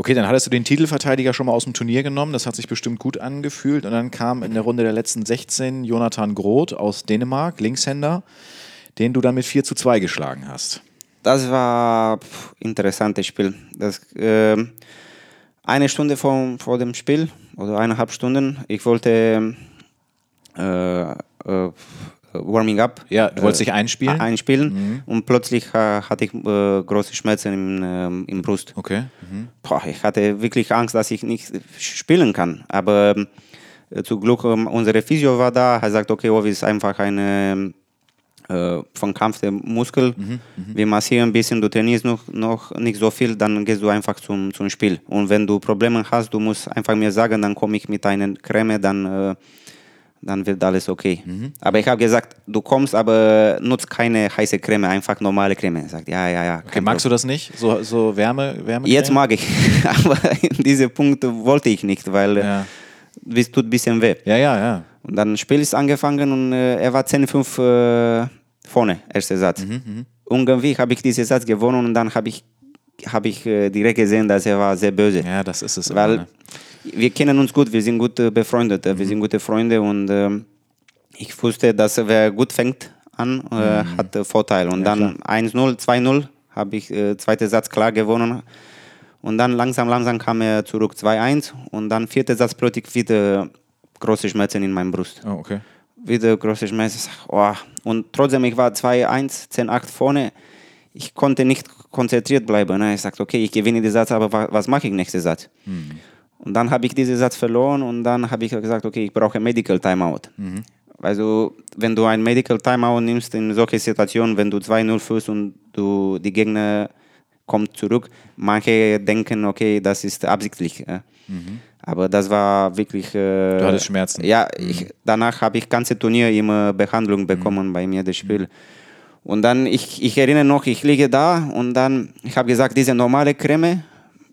C: Okay, dann hattest du den Titelverteidiger schon mal aus dem Turnier genommen. Das hat sich bestimmt gut angefühlt. Und dann kam in der Runde der letzten 16 Jonathan Groth aus Dänemark, Linkshänder, den du dann mit 4 zu 2 geschlagen hast.
D: Das war ein interessantes Spiel. Das, ähm, eine Stunde vor, vor dem Spiel oder eineinhalb Stunden, ich wollte äh, äh, Warming Up
C: Ja, du wolltest
D: äh,
C: dich einspielen? Mhm.
D: einspielen und plötzlich äh, hatte ich äh, große Schmerzen im, ähm, im Brust.
C: Okay.
D: Boah, ich hatte wirklich Angst, dass ich nicht spielen kann. Aber zum Glück, ähm, unsere Physio war da. Er sagt, okay, Ovi ist einfach eine äh, vom Kampf der Muskel. Wir massieren ein bisschen, du trainierst noch, noch nicht so viel, dann gehst du einfach zum, zum Spiel. Und wenn du Probleme hast, du musst einfach mir sagen, dann komme ich mit einer Creme, dann, äh, dann wird alles okay. Aber ich habe gesagt, du kommst, aber nutzt keine heiße Creme, einfach normale Creme. Er sagt, ja, ja, ja.
C: okay magst du das nicht? So, so Wärme, Wärme?
D: Jetzt mag ich, (laughs) aber in diesem Punkt wollte ich nicht, weil
C: Ja.
D: es tut ein bisschen weh.
C: Ja, ja, ja.
D: Und dann Spiel ist angefangen und äh, er war 10-5 äh, vorne, erster Satz.
C: Mhm,
D: Und irgendwie habe ich diesen Satz gewonnen und dann habe ich, hab ich äh, direkt gesehen, dass er war sehr böse.
C: Ja, das ist es.
D: Weil
C: immer, ne?
D: Wir kennen uns gut, wir sind gut äh, befreundet, äh, wir sind gute Freunde und ähm, ich wusste, dass wer gut fängt an, äh, hat äh, Vorteil. Und dann 1-0, 2-0 habe ich äh, zweiten Satz klar gewonnen. Und dann langsam, langsam kam er zurück 2-1 und dann vierter Satz plötzlich wieder große Schmerzen in meiner Brust.
C: Oh, okay.
D: Wieder große Schmerzen. Oh. Und trotzdem, ich war 2-1, 10-8 vorne. Ich konnte nicht konzentriert bleiben. Ne? Ich sagte, okay, ich gewinne den Satz, aber wa- was mache ich nächsten Satz? Und dann habe ich diesen Satz verloren und dann habe ich gesagt, okay, ich brauche Medical Timeout. Also, wenn du ein Medical Timeout nimmst in solchen Situationen, wenn du 2-0 führst und du, die Gegner kommt zurück, manche denken, okay, das ist absichtlich. äh. Aber das war wirklich. Äh,
C: Du hattest Schmerzen.
D: Ja, ich, danach habe ich ganze Turnier immer Behandlung bekommen bei mir, das Spiel. Und dann, ich, ich erinnere noch, ich liege da und dann, ich habe gesagt, diese normale Creme,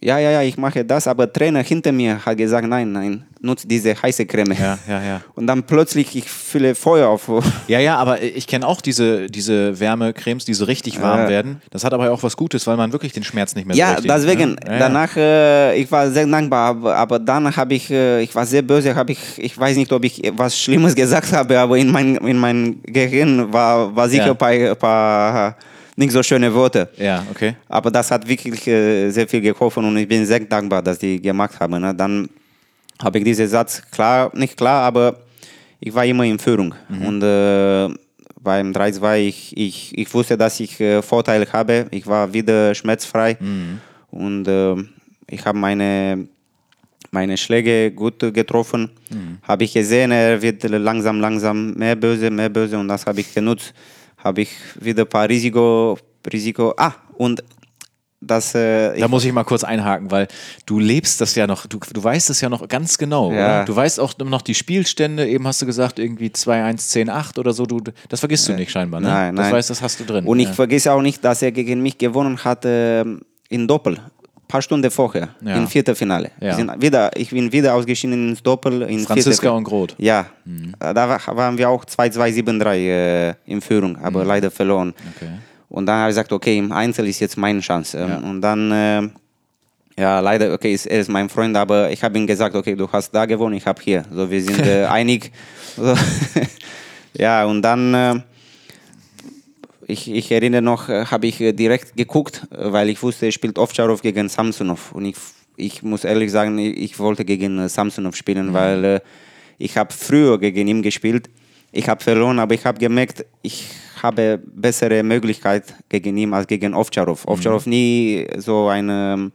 D: ja, ja, ja, ich mache das, aber Trainer hinter mir hat gesagt, nein, nein, nutze diese heiße Creme.
C: Ja, ja, ja. (laughs)
D: Und dann plötzlich, ich fühle Feuer auf. (laughs)
C: Ja, ja, aber ich kenne auch diese, diese Wärmecremes, die so richtig warm
D: Ja.
C: werden. Das hat aber auch was Gutes, weil man wirklich den Schmerz nicht mehr so
D: Ja,
C: richtig
D: deswegen,
C: Ne? Ja,
D: danach, äh, ich war sehr dankbar, aber, aber dann habe ich, äh, ich war sehr böse, habe ich, ich weiß nicht, ob ich was Schlimmes (laughs) gesagt habe, aber in mein, in mein Gehirn war, war sicher ein paar, ein paar nicht so schöne Worte.
C: Ja, okay.
D: Aber das hat wirklich äh, sehr viel geholfen und ich bin sehr dankbar, dass die gemacht haben. Ne? Dann habe ich diesen Satz klar, nicht klar, aber ich war immer in Führung. Und äh, beim 3-2, ich, ich, ich wusste, dass ich äh, Vorteil habe. Ich war wieder schmerzfrei und äh, ich habe meine, meine Schläge gut getroffen. Habe ich gesehen, er wird langsam, langsam mehr böse, mehr böse und das habe ich genutzt. Habe ich wieder ein paar Risiko, Risiko. Ah, und das. Äh,
C: Da muss ich mal kurz einhaken, weil du lebst das ja noch, du, du weißt es ja noch ganz genau.
D: Ja.
C: Du weißt auch noch die Spielstände, eben hast du gesagt, irgendwie 2-1, 10-8 oder so. Du, das vergisst du nicht scheinbar, ne?
D: Nein,
C: das
D: nein.
C: weißt, das hast du drin.
D: Und ich
C: ja.
D: vergesse auch nicht, dass er gegen mich gewonnen hat äh, in Doppel. Ein paar Stunden vorher,
C: Ja.
D: im Viertelfinale.
C: Ja.
D: Sind wieder, ich bin wieder ausgeschieden ins Doppel. In
C: Franziska und Groth.
D: Ja, da war- waren wir auch 2-2-7-3 äh, in Führung, aber leider verloren.
C: Mhm. Okay.
D: Und dann habe ich gesagt, okay, im Einzel ist jetzt meine Chance. Ähm,
C: Ja.
D: Und dann, äh, ja, leider, okay, ist, er ist mein Freund, aber ich habe ihm gesagt, okay, du hast da gewonnen, ich habe hier. So, wir sind äh, (laughs) einig. So. (laughs) ja, und dann, äh, ich, ich erinnere noch, äh, habe ich äh, direkt geguckt, äh, weil ich wusste, er spielt Ovtcharov gegen Samsonov. Und ich, ich muss ehrlich sagen, ich, wollte gegen Samsonov spielen, weil äh, ich habe früher gegen ihn gespielt. Ich habe verloren, aber ich habe gemerkt, ich habe bessere Möglichkeit gegen ihn als gegen Ovtcharov. Ovtcharov nie so ein ähm,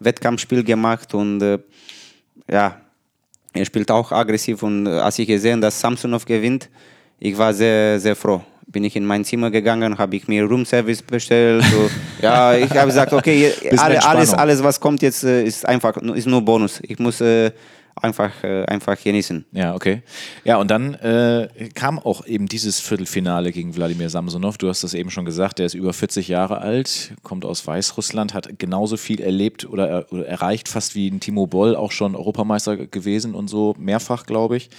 D: Wettkampfspiel gemacht und äh, ja, er spielt auch aggressiv und äh, als ich gesehen, dass Samsonov gewinnt, ich war sehr, sehr froh. Bin ich in mein Zimmer gegangen, habe ich mir Roomservice bestellt. So. (laughs) ja, ich habe gesagt, okay, alle, alles, alles, was kommt jetzt, äh, ist einfach, ist nur Bonus. Ich muss äh, einfach, äh, einfach genießen.
C: Ja, okay. Ja, und dann äh, kam auch eben dieses Viertelfinale gegen Wladimir Samsonov. Du hast das eben schon gesagt, der ist über 40 Jahre alt, kommt aus Weißrussland, hat genauso viel erlebt oder, er, oder erreicht, fast wie ein Timo Boll, auch schon Europameister gewesen und so, mehrfach, glaube ich.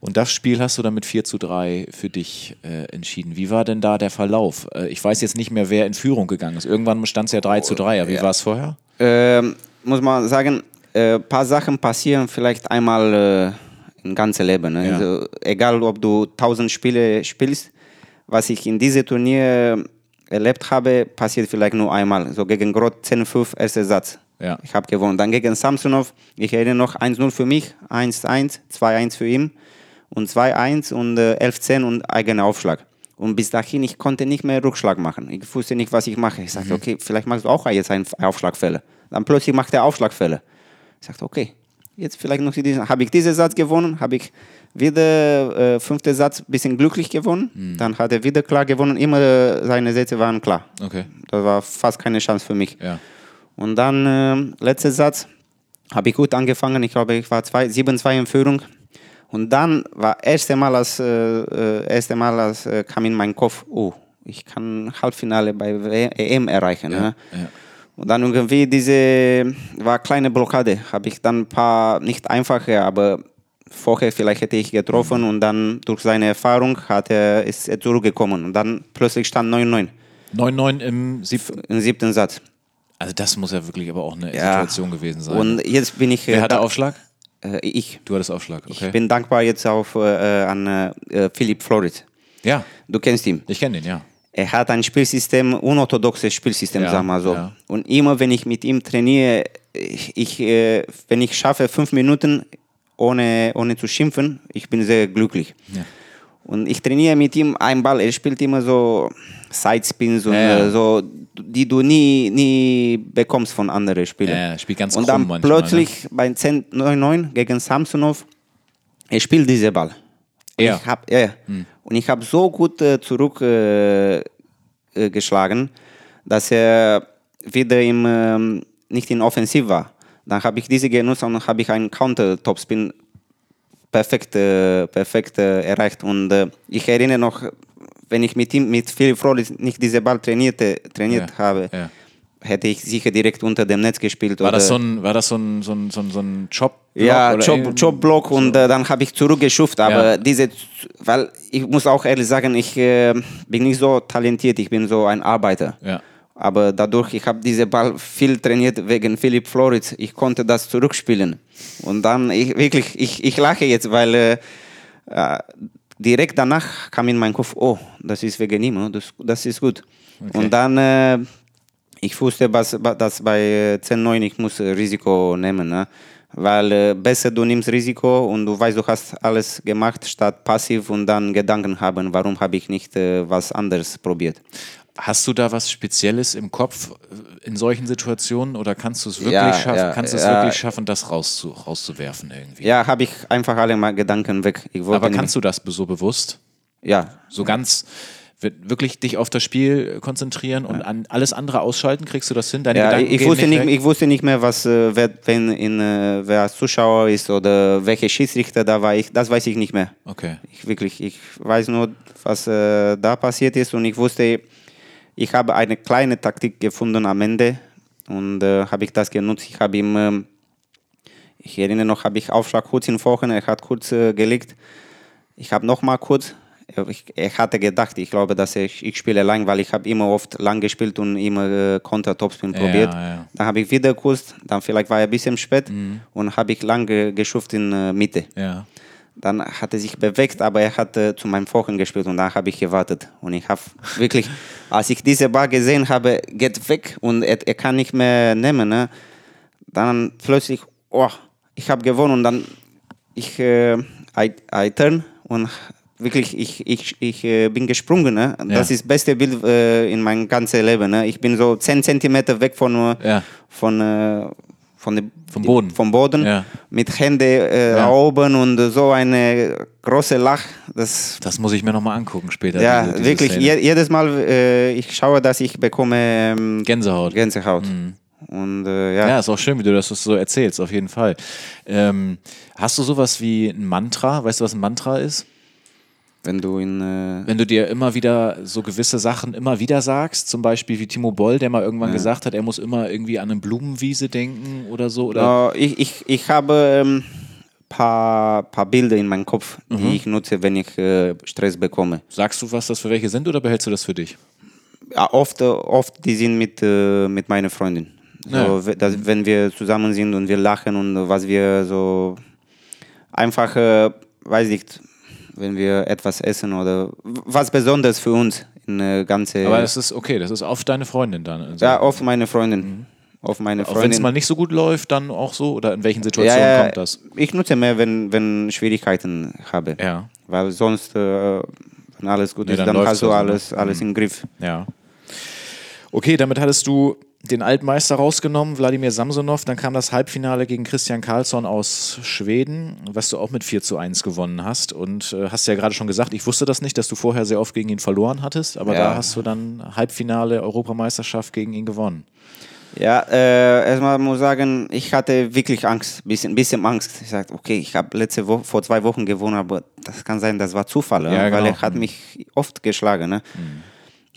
C: Und das Spiel hast du dann mit 4 zu 3 für dich äh, entschieden. Wie war denn da der Verlauf? Äh, ich weiß jetzt nicht mehr, wer in Führung gegangen ist. Irgendwann stand es ja 3 zu 3. Aber wie war es vorher?
D: Ähm, muss man sagen, ein paar Sachen passieren vielleicht einmal äh, im ganzen Leben. Ne?
C: Ja.
D: Also, egal, ob du 1000 Spiele spielst, was ich in diesem Turnier erlebt habe, passiert vielleicht nur einmal. So gegen Grot 10-5, erster Satz.
C: Ja.
D: Ich habe gewonnen. Dann gegen Samsonov, ich erinnere noch 1-0 für mich, 1-1, 2-1 für ihn und 2-1 und äh, 11-10 und eigener Aufschlag. Und bis dahin, ich konnte nicht mehr Rückschlag machen. Ich wusste nicht, was ich mache. Ich sagte, okay, vielleicht machst du auch jetzt einen Aufschlagfälle. Dann plötzlich macht er Aufschlagfälle. Ich sagte, okay, jetzt vielleicht noch diesen. Habe ich diesen Satz gewonnen, habe ich wieder äh, fünfter Satz ein bisschen glücklich gewonnen. Dann hat er wieder klar gewonnen. Immer äh, seine Sätze waren klar.
C: Okay.
D: Das war fast keine Chance für mich.
C: Ja.
D: Und dann, ähm, letzter Satz, habe ich gut angefangen. Ich glaube, ich war zwei- 7-2 in Führung. Und dann war erste Mal, als, äh, äh, erste Mal als, äh, kam in meinen Kopf, oh, ich kann Halbfinale bei W- EM erreichen. ne?
C: ja.
D: Und dann irgendwie diese, war kleine Blockade. Habe ich dann ein paar, nicht einfache, aber vorher vielleicht hätte ich getroffen und dann durch seine Erfahrung hat er, ist er zurückgekommen und dann plötzlich stand 9-9
C: 9-9 im Sieb
D: im siebten Satz.
C: Also das muss ja wirklich aber auch eine
D: Ja.
C: Situation gewesen sein.
D: Und jetzt bin ich.
C: Wer
D: äh,
C: hatte Aufschlag?
D: Äh, ich.
C: Du hattest Aufschlag, okay.
D: Ich bin dankbar jetzt auf, äh, an äh, Philipp Florid.
C: ja,
D: Du kennst ihn.
C: ich kenne den, ja.
D: Er hat ein Spielsystem, unorthodoxes Spielsystem,
C: Ja,
D: sag mal so.
C: ja.
D: Und immer wenn ich mit ihm trainiere, ich, äh, wenn ich schaffe fünf Minuten ohne, ohne zu schimpfen, ich bin sehr glücklich.
C: Ja.
D: Und ich trainiere mit ihm einen Ball. Er spielt immer so Sidespins und äh, so, die du nie, nie bekommst von anderen Spielern.
C: Ja, er spielt ganz
D: Und dann
C: manchmal, ne?
D: plötzlich bei 10-9-9 gegen Samsonov, er spielt diese Ball.
C: Er?
D: Ich hab, ja.
C: Hm.
D: Und ich habe so gut äh, zurückgeschlagen, äh, geschlagen, dass er wieder im, ähm, nicht in Offensiv war. Dann habe ich diese genutzt und habe ich einen Counter-Topspin perfekt, äh, perfekt äh, erreicht. Und äh, ich erinnere noch, wenn ich mit ihm, mit Philipp Frohlich nicht diese Ball trainierte, trainiert
C: Ja,
D: habe,
C: ja.
D: Hätte ich sicher direkt unter dem Netz gespielt.
C: War das so ein, war das so ein, so ein, so ein, so ein Job?
D: ja, Job, Jobblock und äh, dann habe ich zurückgeschufft. Aber
C: Ja.
D: diese, weil ich muss auch ehrlich sagen, ich äh, bin nicht so talentiert, ich bin so ein Arbeiter.
C: Ja.
D: Aber dadurch, ich habe diese Ball viel trainiert wegen Philipp Floritz. Ich konnte das zurückspielen. Und dann, ich, wirklich, ich, ich lache jetzt, weil äh, äh, direkt danach kam in meinen Kopf, oh, das ist wegen ihm, oh, das, das ist gut. Und dann, äh, ich wusste, was, dass bei äh, 10-9 ich muss äh, Risiko nehmen. Ne? Weil äh, besser du nimmst Risiko und du weißt, du hast alles gemacht, statt passiv und dann Gedanken haben, warum habe ich nicht äh, was anderes probiert.
C: Hast du da was Spezielles im Kopf äh, in solchen Situationen oder kannst du es wirklich
D: Ja,
C: schaffen,
D: ja,
C: kannst du es
D: ja.
C: wirklich schaffen, das rauszu, rauszuwerfen irgendwie?
D: Ja, habe ich einfach alle mal Gedanken weg.
C: Aber kannst du das so bewusst?
D: Ja,
C: So ganz wirklich dich auf das Spiel konzentrieren und an alles andere ausschalten? Kriegst du das hin? Deine
D: ja
C: Gedanken
D: ich, wusste nicht, ich wusste nicht mehr, was, äh, wer, wenn in, äh, wer als Zuschauer ist oder welcher Schiedsrichter da war. Ich, das weiß ich nicht mehr.
C: Okay.
D: Ich wirklich, ich weiß nur, was äh, da passiert ist und ich wusste, ich habe eine kleine Taktik gefunden am Ende und äh, habe ich das genutzt. Ich habe ihm, ähm, ich erinnere noch, habe ich Aufschlag kurz in Wochen, er hat kurz äh, gelegt. Ich habe noch mal kurz, ich, er hatte gedacht, ich glaube, dass ich, ich spiele lang, weil ich habe immer oft lang gespielt und immer äh, Konter-Topspin
C: Ja,
D: probiert.
C: ja.
D: Dann habe ich wieder kurz, dann vielleicht war er ein bisschen spät und habe ich lang geschufft in äh, Mitte.
C: Ja.
D: Dann hat er sich bewegt, aber er hat äh, zu meinem Vorhang gespielt und da habe ich gewartet. Und ich habe (laughs) wirklich, als ich diese Bar gesehen habe, geht weg und er, er kann nicht mehr nehmen. Ne? Dann plötzlich, oh, ich habe gewonnen und dann ich äh, I, I turn und wirklich, ich, ich, ich äh, bin gesprungen. Ne? Das ist das beste Bild äh, in meinem ganzen Leben. Ne? Ich bin so 10 Zentimeter weg von,
C: Ja.
D: von, äh, von dem,
C: Vom Boden.
D: Vom Boden
C: Ja.
D: mit Händen äh,
C: Ja.
D: oben und so eine große Lach. Das,
C: Das muss ich mir nochmal angucken später.
D: ja,
C: diese- diese
D: wirklich, je, jedes Mal, äh, ich schaue, dass ich bekomme ähm,
C: Gänsehaut. Mhm.
D: Gänsehaut. Und äh, ja,
C: Ja, ist auch schön, wie du das so erzählst, auf jeden Fall. Ähm, hast du sowas wie ein Mantra? Weißt du, was ein Mantra ist?
D: Wenn du in. Äh,
C: Wenn du dir immer wieder so gewisse Sachen immer wieder sagst, zum Beispiel wie Timo Boll, der mal irgendwann gesagt hat, er muss immer irgendwie an eine Blumenwiese denken oder so. Oder?
D: äh, ich, ich, ich habe ein paar, paar Bilder in meinem Kopf,
C: Mhm.
D: die ich nutze, wenn ich äh, Stress bekomme.
C: Sagst du, was das für welche sind oder behältst du das für dich?
D: Ja, oft, oft die sind mit, äh, mit meiner Freundin. So,
C: Ja.
D: we- dass, wenn wir zusammen sind und wir lachen und was wir so einfach, äh, weiß nicht, wenn wir etwas essen oder was Besonderes für uns in äh, ganze.
C: Aber das ist okay, das ist auf deine Freundin dann. Also,
D: ja, auf meine Freundin. Auf meine
C: auch wenn es
D: Freundin.
C: mal nicht so gut läuft, dann auch so? Oder in welchen Situationen
D: ja,
C: kommt das?
D: Ich nutze mehr, wenn, wenn Schwierigkeiten habe.
C: Ja.
D: Weil sonst, äh, wenn alles gut
C: Nee,
D: ist,
C: dann
D: dann, hast du
C: also, ne?
D: alles, alles im Griff.
C: Ja. Okay, damit hattest du den Altmeister rausgenommen, Wladimir Samsonov. Dann kam das Halbfinale gegen Christian Karlsson aus Schweden, was du auch mit 4 zu 1 gewonnen hast. Und äh, hast ja gerade schon gesagt, ich wusste das nicht, dass du vorher sehr oft gegen ihn verloren hattest, aber
D: Ja.
C: da hast du dann Halbfinale Europameisterschaft gegen ihn gewonnen.
D: Ja, äh, erstmal muss ich sagen, ich hatte wirklich Angst, bisschen, bisschen Angst. Ich sagte, okay, ich habe letzte Woche, vor zwei Wochen gewonnen, aber das kann sein, das war Zufall,
C: Ja,
D: ja, weil
C: genau.
D: er hat mich oft geschlagen. Ne?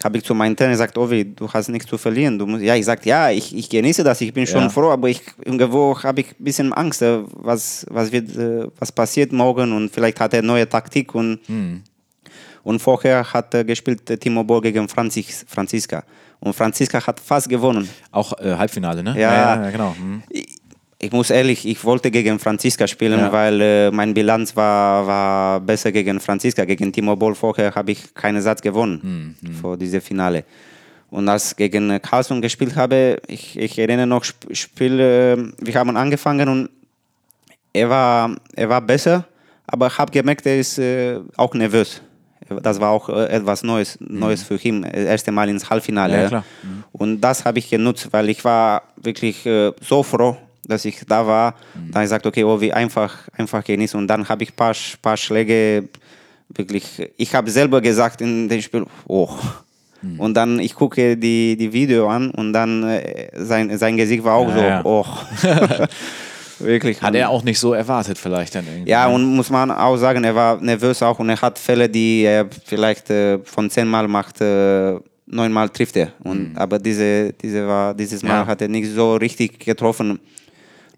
D: Habe ich zu meinem Trainer gesagt, Ovi, du hast nichts zu verlieren. Du musst, ja, ich sagte, ja, ich, ich genieße das, ich bin schon
C: Ja.
D: froh, aber ich, irgendwo habe ich ein bisschen Angst, äh, was, was, wird, äh, was passiert morgen und vielleicht hat er neue Taktik und, und vorher hat er gespielt äh, Timo Boll gegen Franzis, Franziska und Franziska hat fast gewonnen.
C: Auch äh, Halbfinale, ne?
D: Ja.
C: ja, genau. Mhm.
D: Ich, ich muss ehrlich, ich wollte gegen Franziska spielen,
C: Ja.
D: weil äh, meine Bilanz war, war besser gegen Franziska. Gegen Timo Boll vorher habe ich keinen Satz gewonnen vor diesem Finale. Und als ich gegen Carlsson gespielt habe, ich, ich erinnere noch Sp Spiel, äh, wir haben angefangen und er war, er war besser, aber ich habe gemerkt, er ist äh, auch nervös. Das war auch äh, etwas Neues, Neues für ihn. Das erste Mal ins Halbfinale.
C: Ja, klar.
D: Und das habe ich genutzt, weil ich war wirklich äh, so froh, dass ich da war. Dann habe ich gesagt, okay, oh, wie einfach, einfach genießen. Und dann habe ich ein paar, paar Schläge wirklich, ich habe selber gesagt in dem Spiel, oh. Und dann, ich gucke die, die Video an und dann äh, sein, sein Gesicht war auch
C: Ja,
D: so,
C: ja.
D: oh. (laughs) (laughs) wirklich.
C: Hat er auch nicht so erwartet, vielleicht dann irgendwie.
D: Ja,
C: ne?
D: und muss man auch sagen, er war nervös auch und er hat Fälle, die er vielleicht äh, von zehnmal macht, äh, neunmal trifft er. Und, Aber diese, diese war, dieses Mal
C: Mhm. Ja.
D: hat er nicht so richtig getroffen.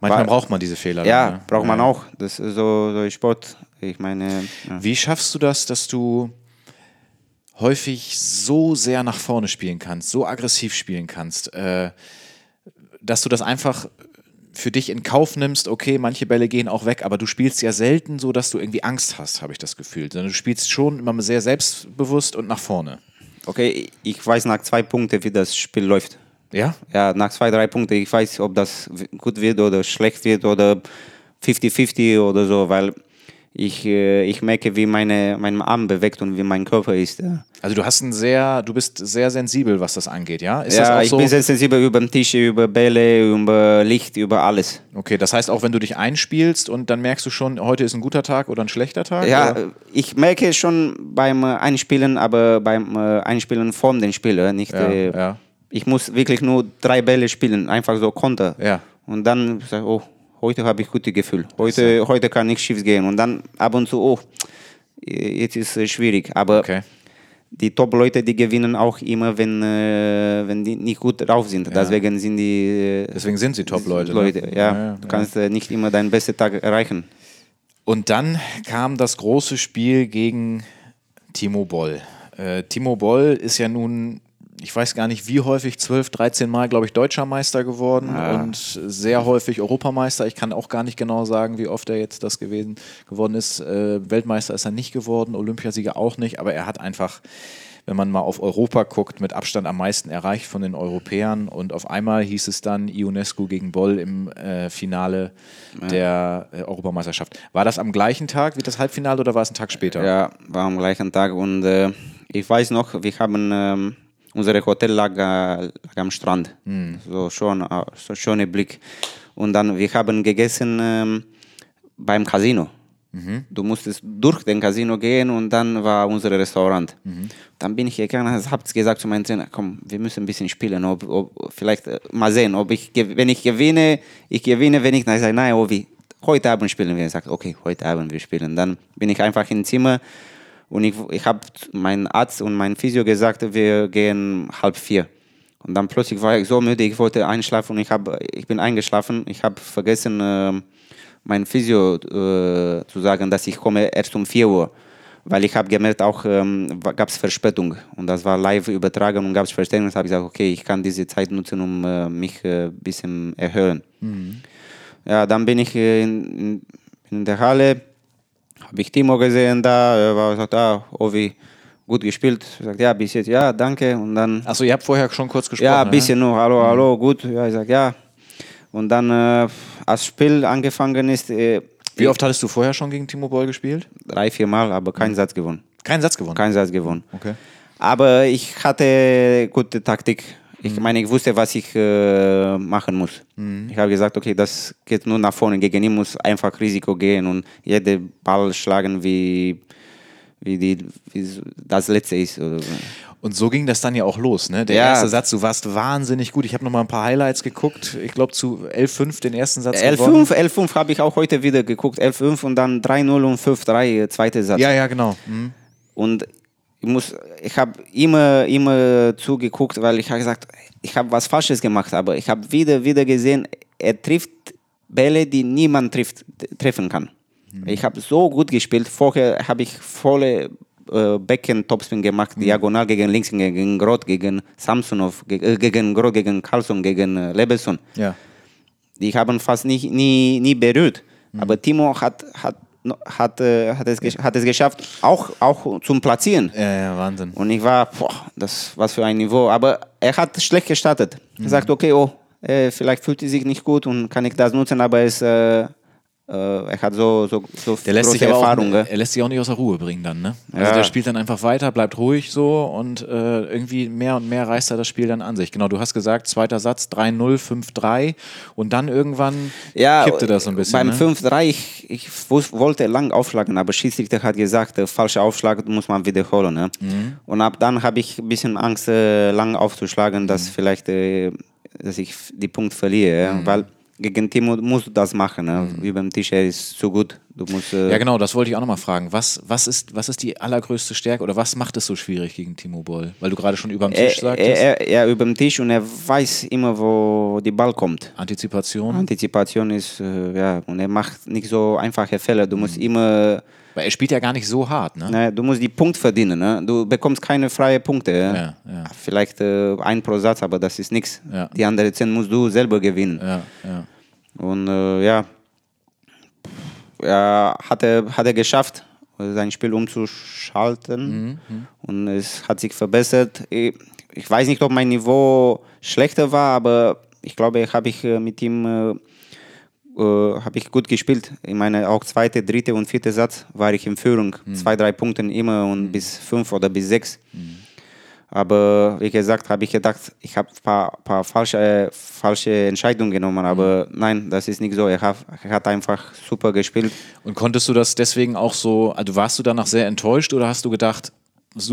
C: Manchmal braucht man diese Fehler.
D: Ja,
C: dann, ne?
D: braucht man
C: Ja.
D: auch. Das ist so, so Sport. Ich meine, ja.
C: Wie schaffst du das, dass du häufig so sehr nach vorne spielen kannst, so aggressiv spielen kannst, äh, dass du das einfach für dich in Kauf nimmst, okay, manche Bälle gehen auch weg, aber du spielst ja selten so, dass du irgendwie Angst hast, habe ich das Gefühl. Sondern du spielst schon immer sehr selbstbewusst und nach vorne.
D: okay, ich weiß nach zwei Punkten, wie das Spiel läuft.
C: Ja?
D: Ja, nach zwei, drei Punkten, ich weiß, ob das gut wird oder schlecht wird oder 50-50 oder so, weil ich, äh, ich merke, wie meine, mein Arm bewegt und wie mein Körper ist. Ja.
C: Also du hast ein sehr, du bist sehr sensibel, was das angeht, ja? Ist
D: ja, ich
C: so?
D: bin sehr sensibel über den Tisch, über Bälle, über Licht, über alles.
C: Okay, das heißt auch, wenn du dich einspielst und dann merkst du schon, heute ist ein guter Tag oder ein schlechter Tag?
D: Ja,
C: oder?
D: äh, ich merke schon beim äh, Einspielen, aber beim Einspielen von den Spieler nicht.
C: Ja,
D: äh,
C: ja.
D: Ich muss wirklich nur drei Bälle spielen, einfach so Konter.
C: Ja.
D: Und dann sage ich, oh, heute habe ich gute Gefühl. Heute, heute kann nichts schief gehen. Und dann ab und zu, oh, jetzt ist es schwierig. Aber
C: Okay.
D: die Top-Leute, die gewinnen auch immer, wenn, äh, wenn die nicht gut drauf sind. Deswegen sind die äh,
C: Deswegen sind sie Top-Leute. ne?
D: Leute. Ja,
C: Ja, ja,
D: du kannst äh, nicht immer deinen besten Tag erreichen.
C: Und dann kam das große Spiel gegen Timo Boll. Äh, Timo Boll ist ja nun, ich weiß gar nicht wie häufig, 12, 13 Mal, glaube ich, deutscher Meister geworden und sehr häufig Europameister. Ich kann auch gar nicht genau sagen, wie oft er jetzt das gewesen geworden ist. Äh, Weltmeister ist er nicht geworden, Olympiasieger auch nicht, aber er hat einfach. Wenn man mal auf Europa guckt, mit Abstand am meisten erreicht von den Europäern. Und auf einmal hieß es dann Ionescu gegen Boll im äh, Finale der äh, Europameisterschaft. War das am gleichen Tag wie das Halbfinale oder war es ein Tag später?
D: Ja, war am gleichen Tag und äh, ich weiß noch, wir haben ähm, unser Hotel lag, äh, lag am Strand, so schon so schöner Blick und dann wir haben gegessen ähm, beim Casino. Du musstest durch den Casino gehen und dann war unser Restaurant. Dann bin ich gegangen, habe gesagt zu meinem Trainer, komm, wir müssen ein bisschen spielen, ob, ob, vielleicht äh, mal sehen, ob ich, wenn ich gewinne, ich gewinne, wenn ich, dann sage nein, Ovi, heute Abend spielen wir. Er sagt, okay, heute Abend wir spielen. Dann bin ich einfach im Zimmer und ich, ich habe meinem Arzt und meinem Physio gesagt, wir gehen halb vier. Und dann plötzlich war ich so müde, ich wollte einschlafen und ich, hab, ich bin eingeschlafen. Ich habe vergessen, ähm, mein Physio äh, zu sagen, dass ich komme erst um 4 Uhr. Weil ich habe gemerkt, auch ähm, gab es Verspätung und das war live übertragen und gab es Verspätung. habe ich gesagt, okay, ich kann diese Zeit nutzen, um äh, mich ein äh, bisschen erhöhen. Ja, dann bin ich äh, in, in der Halle, habe ich Timo gesehen da, er war gesagt, ah, Ovi, gut gespielt. Ich sagte, ja, bis jetzt, ja, danke. Und dann,
C: Achso, ihr habt vorher schon kurz gesprochen.
D: ja, ein
C: ne?
D: bisschen nur, hallo, hallo, gut. Ja, ich sag, ja. Und dann, äh, als Spiel angefangen ist, äh,
C: Wie oft hattest du vorher schon gegen Timo Boll gespielt?
D: drei, vier Mal, aber keinen Satz gewonnen.
C: Keinen Satz gewonnen.
D: Keinen Satz gewonnen.
C: Okay.
D: Aber ich hatte gute Taktik. Ich meine, ich wusste, was ich äh, machen muss. Ich habe gesagt, okay, das geht nur nach vorne. Gegen ihn muss einfach Risiko gehen und jede Ball schlagen, wie, wie, die, wie so das letzte ist.
C: Und so ging das dann ja auch los, ne? Der
D: Ja.
C: erste Satz, du warst wahnsinnig gut. Ich habe noch mal ein paar Highlights geguckt. Ich glaube zu 11-5 den ersten Satz gewonnen.
D: 11-5, 11-5 habe ich auch heute wieder geguckt. 11-5 und dann 3-0 und 5-3, äh, zweiter Satz.
C: Ja, ja, genau. Mhm.
D: Und ich muss ich habe immer, immer zugeguckt, weil ich habe gesagt, ich habe was Falsches gemacht, aber ich habe wieder, wieder gesehen, er trifft Bälle, die niemand trifft, treffen kann. Ich habe so gut gespielt. Vorher habe ich volle äh, Becken-Topspin gemacht, diagonal gegen links, gegen Groth, gegen Samsonov, ge äh, gegen Groth, gegen Carlson, gegen äh, Lebeson.
C: Ja.
D: Die haben fast nicht, nie, nie berührt. Aber Timo hat, hat, hat, äh, hat, es, hat es geschafft, auch, auch zum Platzieren.
C: Ja, ja, Wahnsinn.
D: Und ich war, boah, das was für ein Niveau. Aber er hat schlecht gestartet. Er sagt, okay, oh, äh, vielleicht fühlt er sich nicht gut und kann ich das nutzen, aber es, äh, er hat so, so, so
C: Der lässt, sich auch,
D: Erfahrung. gell?
C: er lässt sich auch nicht aus der Ruhe bringen dann, ne? Also
D: Ja.
C: der spielt dann einfach weiter, bleibt ruhig so und äh, irgendwie mehr und mehr reißt er das Spiel dann an sich. Genau, du hast gesagt, zweiter Satz 3-0, 5-3 und dann irgendwann
D: Ja,
C: kippte das so ein bisschen.
D: Beim
C: ne?
D: 5-3, ich, ich wollte lang aufschlagen, aber Schiedsrichter hat gesagt, der falsche Aufschlag muss man wiederholen. Ne?
C: Mhm.
D: Und ab dann habe ich ein bisschen Angst, äh, lang aufzuschlagen, dass
C: Mhm.
D: vielleicht äh, dass ich die Punkt verliere. ja. Weil gegen Timo musst du das machen. Ne? Über dem Tisch, er ist zu gut. Du musst, äh,
C: Mhm. Ja, genau, das wollte ich auch nochmal fragen. Was, was, ist, was ist die allergrößte Stärke oder was macht es so schwierig gegen Timo Boll? Weil du gerade schon über dem
D: er,
C: Tisch sagtest.
D: er, er, er über dem Tisch und er weiß immer, wo die Ball kommt.
C: Antizipation.
D: Antizipation ist, äh, ja, und er macht nicht so einfache Fälle. Du
C: Mhm.
D: musst immer
C: Weil er spielt ja gar nicht so hart, ne?
D: Ne, du musst die Punkt verdienen. Ne? Du bekommst keine freie Punkte. Ja?
C: Ja, ja.
D: Vielleicht äh, ein pro Satz, aber das ist nichts. Die anderen zehn musst du selber gewinnen. Und äh, ja, ja hat, er, hat er geschafft, sein Spiel umzuschalten.
C: Mhm,
D: Und es hat sich verbessert. Ich, ich weiß nicht, ob mein Niveau schlechter war, aber ich glaube, habe ich äh, mit ihm äh, habe ich gut gespielt. Ich meine, auch zweite, dritte und vierte Satz war ich in Führung. Zwei, drei Punkten immer und bis fünf oder bis sechs. Aber wie gesagt, habe ich gedacht, ich habe ein paar, paar falsche, äh, falsche Entscheidungen genommen. Aber nein, das ist nicht so. Er hat, er hat einfach super gespielt.
C: Und konntest du das deswegen auch so, also warst du danach sehr enttäuscht oder hast du gedacht,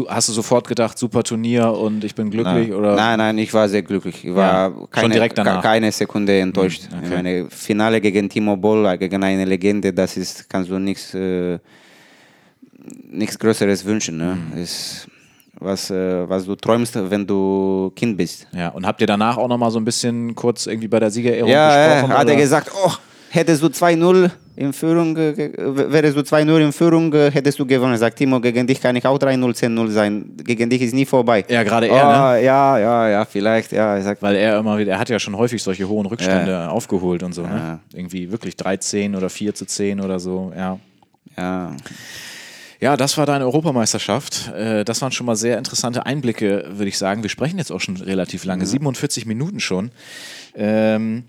C: hast du sofort gedacht, super Turnier und ich bin glücklich? Oder?
D: Nein, nein, ich war sehr glücklich. Ich war
C: schon
D: keine.
C: Hm,
D: keine Sekunde enttäuscht. Ich meine, Finale gegen Timo Boll, äh, gegen eine Legende, das ist, kannst du nichts, äh, nichts Größeres wünschen. Ne?
C: Hm.
D: Ist was, äh, was du träumst, wenn du Kind bist.
C: Ja, und habt ihr danach auch nochmal so ein bisschen kurz irgendwie bei der Siegerehrung
D: Ja,
C: gesprochen?
D: ja, hat er gesagt, oh, hättest du 2-0 in Führung, wärst du 2-0 in Führung, äh, hättest du gewonnen. Sagt Timo, gegen dich kann ich auch 3-0, 10-0 sein. Gegen dich ist nie vorbei.
C: Ja, gerade
D: oh,
C: er, ne?
D: Ja, ja, ja, vielleicht, ja. Er sagt,
C: Weil er immer wieder, er hat ja schon häufig solche hohen Rückstände aufgeholt und so, ne? Irgendwie wirklich 13 oder 4 zu 10 oder so, ja.
D: ja.
C: Ja, das war deine Europameisterschaft. Äh, Das waren schon mal sehr interessante Einblicke, würde ich sagen. Wir sprechen jetzt auch schon relativ lange, 47 Minuten schon. Ähm,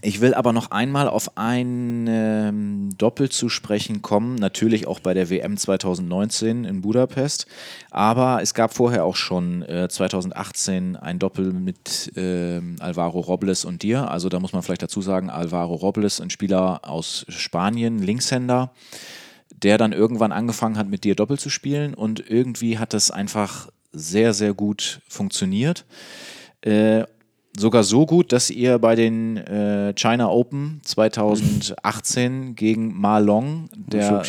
C: Ich will aber noch einmal auf ein ähm, Doppel zu sprechen kommen, natürlich auch bei der WM 2019 in Budapest. Aber es gab vorher auch schon äh, 2018 ein Doppel mit ähm, Alvaro Robles und dir. Also da muss man vielleicht dazu sagen, Alvaro Robles, ein Spieler aus Spanien, Linkshänder der dann irgendwann angefangen hat, mit dir Doppel zu spielen und irgendwie hat das einfach sehr, sehr gut funktioniert. Äh, sogar so gut, dass ihr bei den äh, China Open 2018 gegen Ma Long, der,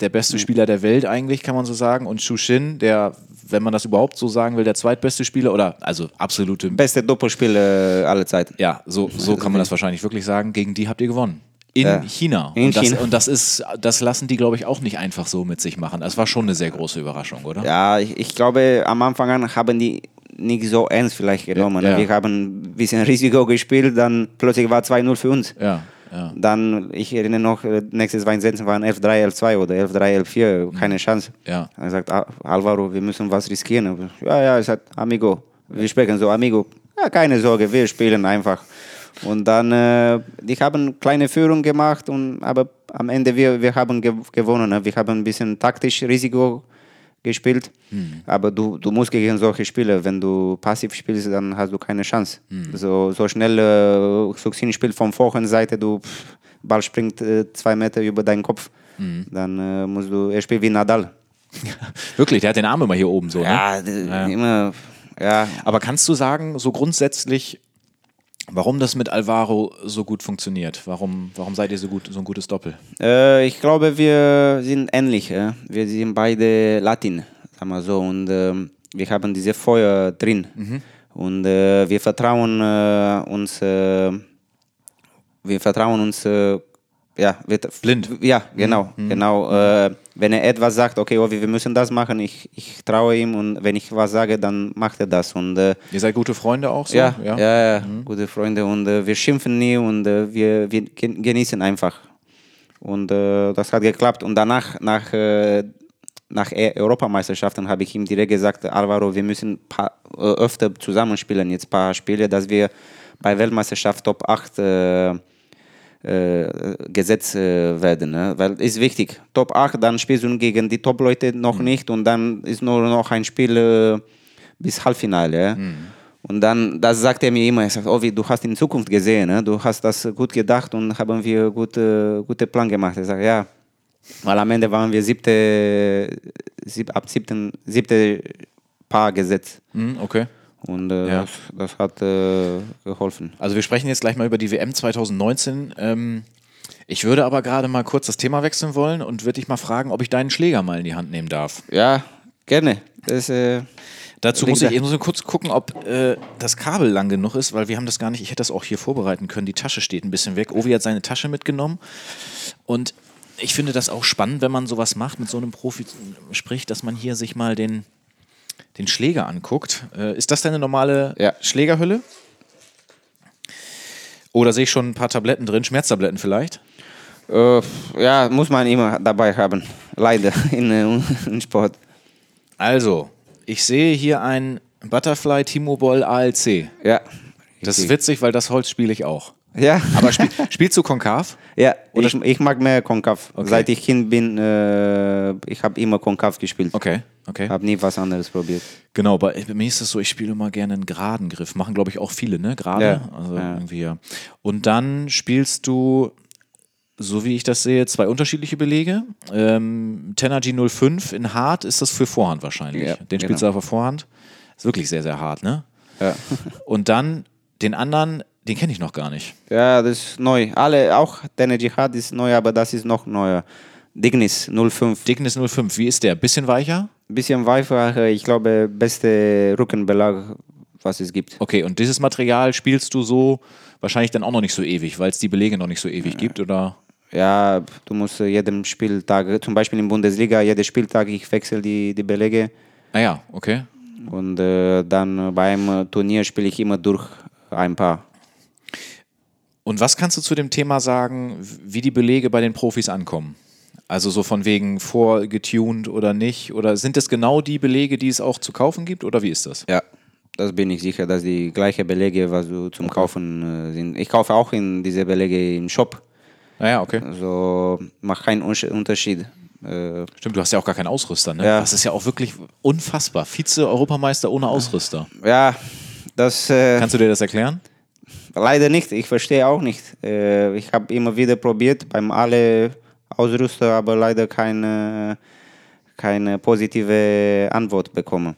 C: der beste Spieler der Welt eigentlich, kann man so sagen, und Xu Xin, der, wenn man das überhaupt so sagen will, der zweitbeste Spieler oder also absolute
D: Beste Doppelspiel äh, aller Zeiten.
C: ja, so, so kann man das wahrscheinlich wirklich sagen. Gegen die habt ihr gewonnen. In
D: Ja.
C: China.
D: In
C: und, das,
D: China.
C: und das ist, das lassen die, glaube ich, auch nicht einfach so mit sich machen. Das war schon eine sehr große Überraschung, oder?
D: Ja, ich, ich glaube, am Anfang an haben die nicht so ernst vielleicht genommen.
C: Ja.
D: Wir haben ein bisschen Risiko gespielt, dann plötzlich war 2-0 für uns.
C: Ja, ja.
D: Dann, ich erinnere noch, äh, nächstes Weinsetzen waren 11-3, 11-2 oder 11-3, 11-4, keine Chance.
C: Ja.
D: Er sagt, "Ah, Alvaro, wir müssen was riskieren. Ja, ja, er sagt, Amigo, wir sprechen so, Amigo, ja, keine Sorge, wir spielen einfach. Und dann, äh, die haben kleine Führung gemacht, und, aber am Ende wir, wir haben gew gewonnen. Ne? Wir haben ein bisschen taktisch Risiko gespielt, aber du, du musst gegen solche Spieler, wenn du passiv spielst, dann hast du keine Chance. So, so schnell äh, Suxin spielt von Vorhandseite, du pff, Ball springt äh, zwei Meter über deinen Kopf, dann äh, musst du, er spielt wie Nadal. (laughs)
C: Wirklich, der hat den Arm immer hier oben so. Ne?
D: Ja, d- immer, ja.
C: Aber kannst du sagen, so grundsätzlich, warum das mit Alvaro so gut funktioniert? Warum, warum seid ihr so gut, so ein gutes Doppel?
D: Äh, ich glaube, wir sind ähnlich. Äh? Wir sind beide Latin. sagen wir so. Und ähm, wir haben diese Feuer drin. Und äh, wir vertrauen äh, uns, äh, wir vertrauen uns, äh, ja, wir,
C: Blind.
D: Ja, genau, genau. Äh, wenn er etwas sagt, okay, Ovi, wir müssen das machen, ich, ich traue ihm und wenn ich was sage, dann macht er das. Und äh,
C: Ihr seid gute Freunde auch so?
D: ja, ja, ja, gute Freunde und äh, wir schimpfen nie und äh, wir, wir gen- genießen einfach. Und äh, das hat geklappt. Und danach, nach, äh, nach E- Europameisterschaften, habe ich ihm direkt gesagt, Alvaro, wir müssen paar, äh, öfter zusammenspielen, jetzt ein paar Spiele, dass wir bei Weltmeisterschaft Top 8 äh, äh, gesetzt äh, werden. Ne? Weil ist wichtig. Top 8, dann spielst du gegen die Top-Leute noch nicht und dann ist nur noch ein Spiel äh, bis Halbfinale. Ja? Und dann, das sagt er mir immer, er sagt, oh, wie, du hast in Zukunft gesehen, ne? du hast das gut gedacht und haben wir gute, gute Plan gemacht. Er sagt, ja, weil am Ende waren wir siebte, sieb, ab siebten, siebte Paar gesetzt.
C: Hm, okay.
D: Und äh,
C: Ja.
D: das, das hat äh, geholfen.
C: Also wir sprechen jetzt gleich mal über die WM 2019. Ähm, ich würde aber gerade mal kurz das Thema wechseln wollen und würde dich mal fragen, ob ich deinen Schläger mal in die Hand nehmen darf.
D: Ja, gerne. Das, äh,
C: Dazu muss ich, ich muss kurz gucken, ob äh, das Kabel lang genug ist, weil wir haben das gar nicht, ich hätte das auch hier vorbereiten können. Die Tasche steht ein bisschen weg. Ovi hat seine Tasche mitgenommen und ich finde das auch spannend, wenn man sowas macht, mit so einem Profi spricht, dass man hier sich mal den, den Schläger anguckt. Äh, ist das deine normale
D: Ja.
C: Schlägerhülle? Oder sehe ich schon ein paar Tabletten drin, Schmerztabletten vielleicht?
D: äh, ja, muss man immer dabei haben. Leider (laughs) in, äh, in Sport.
C: Also, ich sehe hier ein Butterfly T-Mobile ALC.
D: Ja.
C: Das ist witzig, weil das Holz spiele ich auch.
D: Ja.
C: Aber spiel, spielst du konkav?
D: ja,
C: Oder
D: ich, ich mag mehr Konkav.
C: Okay.
D: Seit ich Kind bin, äh, ich habe immer Konkav gespielt.
C: Okay, okay.
D: Habe nie was anderes probiert.
C: Genau, bei, bei mir ist es so, ich spiele immer gerne einen geraden Griff. Machen, glaube ich, auch viele, ne? Gerade.
D: Ja,
C: Also
D: ja.
C: irgendwie, ja. Und dann spielst du, so wie ich das sehe, zwei unterschiedliche Belege. Ähm, Tenergy 05 in hart ist das für Vorhand wahrscheinlich.
D: Ja,
C: Den spielst
D: genau.
C: du aber Vorhand. Ist wirklich sehr, sehr hart, ne?
D: Ja.
C: Und dann den anderen, den kenne ich noch gar nicht.
D: ja, das ist neu. Alle, auch Dene Jihad ist neu, aber das ist noch neuer. Dignis 05.
C: Dickness 05, wie ist der? Bisschen weicher?
D: Bisschen weicher, ich glaube, beste Rückenbelag, was es gibt.
C: Okay, und dieses Material spielst du so wahrscheinlich dann auch noch nicht so ewig, weil es die Belege noch nicht so ewig gibt, oder?
D: Ja, du musst jedem Spieltag, zum Beispiel in Bundesliga, jeden Spieltag, ich wechsle die, die Belege.
C: Naja, okay.
D: Und äh, dann beim Turnier spiele ich immer durch ein paar.
C: Und was kannst du zu dem Thema sagen, wie die Belege bei den Profis ankommen? Also so von wegen vorgetuned oder nicht? Oder sind es genau die Belege, die es auch zu kaufen gibt? Oder wie ist das?
D: Ja, das bin ich sicher, dass die gleichen Belege, was du zum Kaufen äh, sind. Ich kaufe auch in diese Belege im Shop.
C: Naja, okay.
D: Also macht keinen Unterschied. Äh,
C: Stimmt, du hast ja auch gar keinen Ausrüster, ne?
D: Ja.
C: Das ist ja auch wirklich unfassbar. Vize-Europameister ohne Ausrüster.
D: ja, das äh,
C: Kannst du dir das erklären?
D: Leider nicht. Ich verstehe auch nicht. Äh, ich habe immer wieder probiert beim alle Ausrüster, aber leider keine, keine positive Antwort bekommen.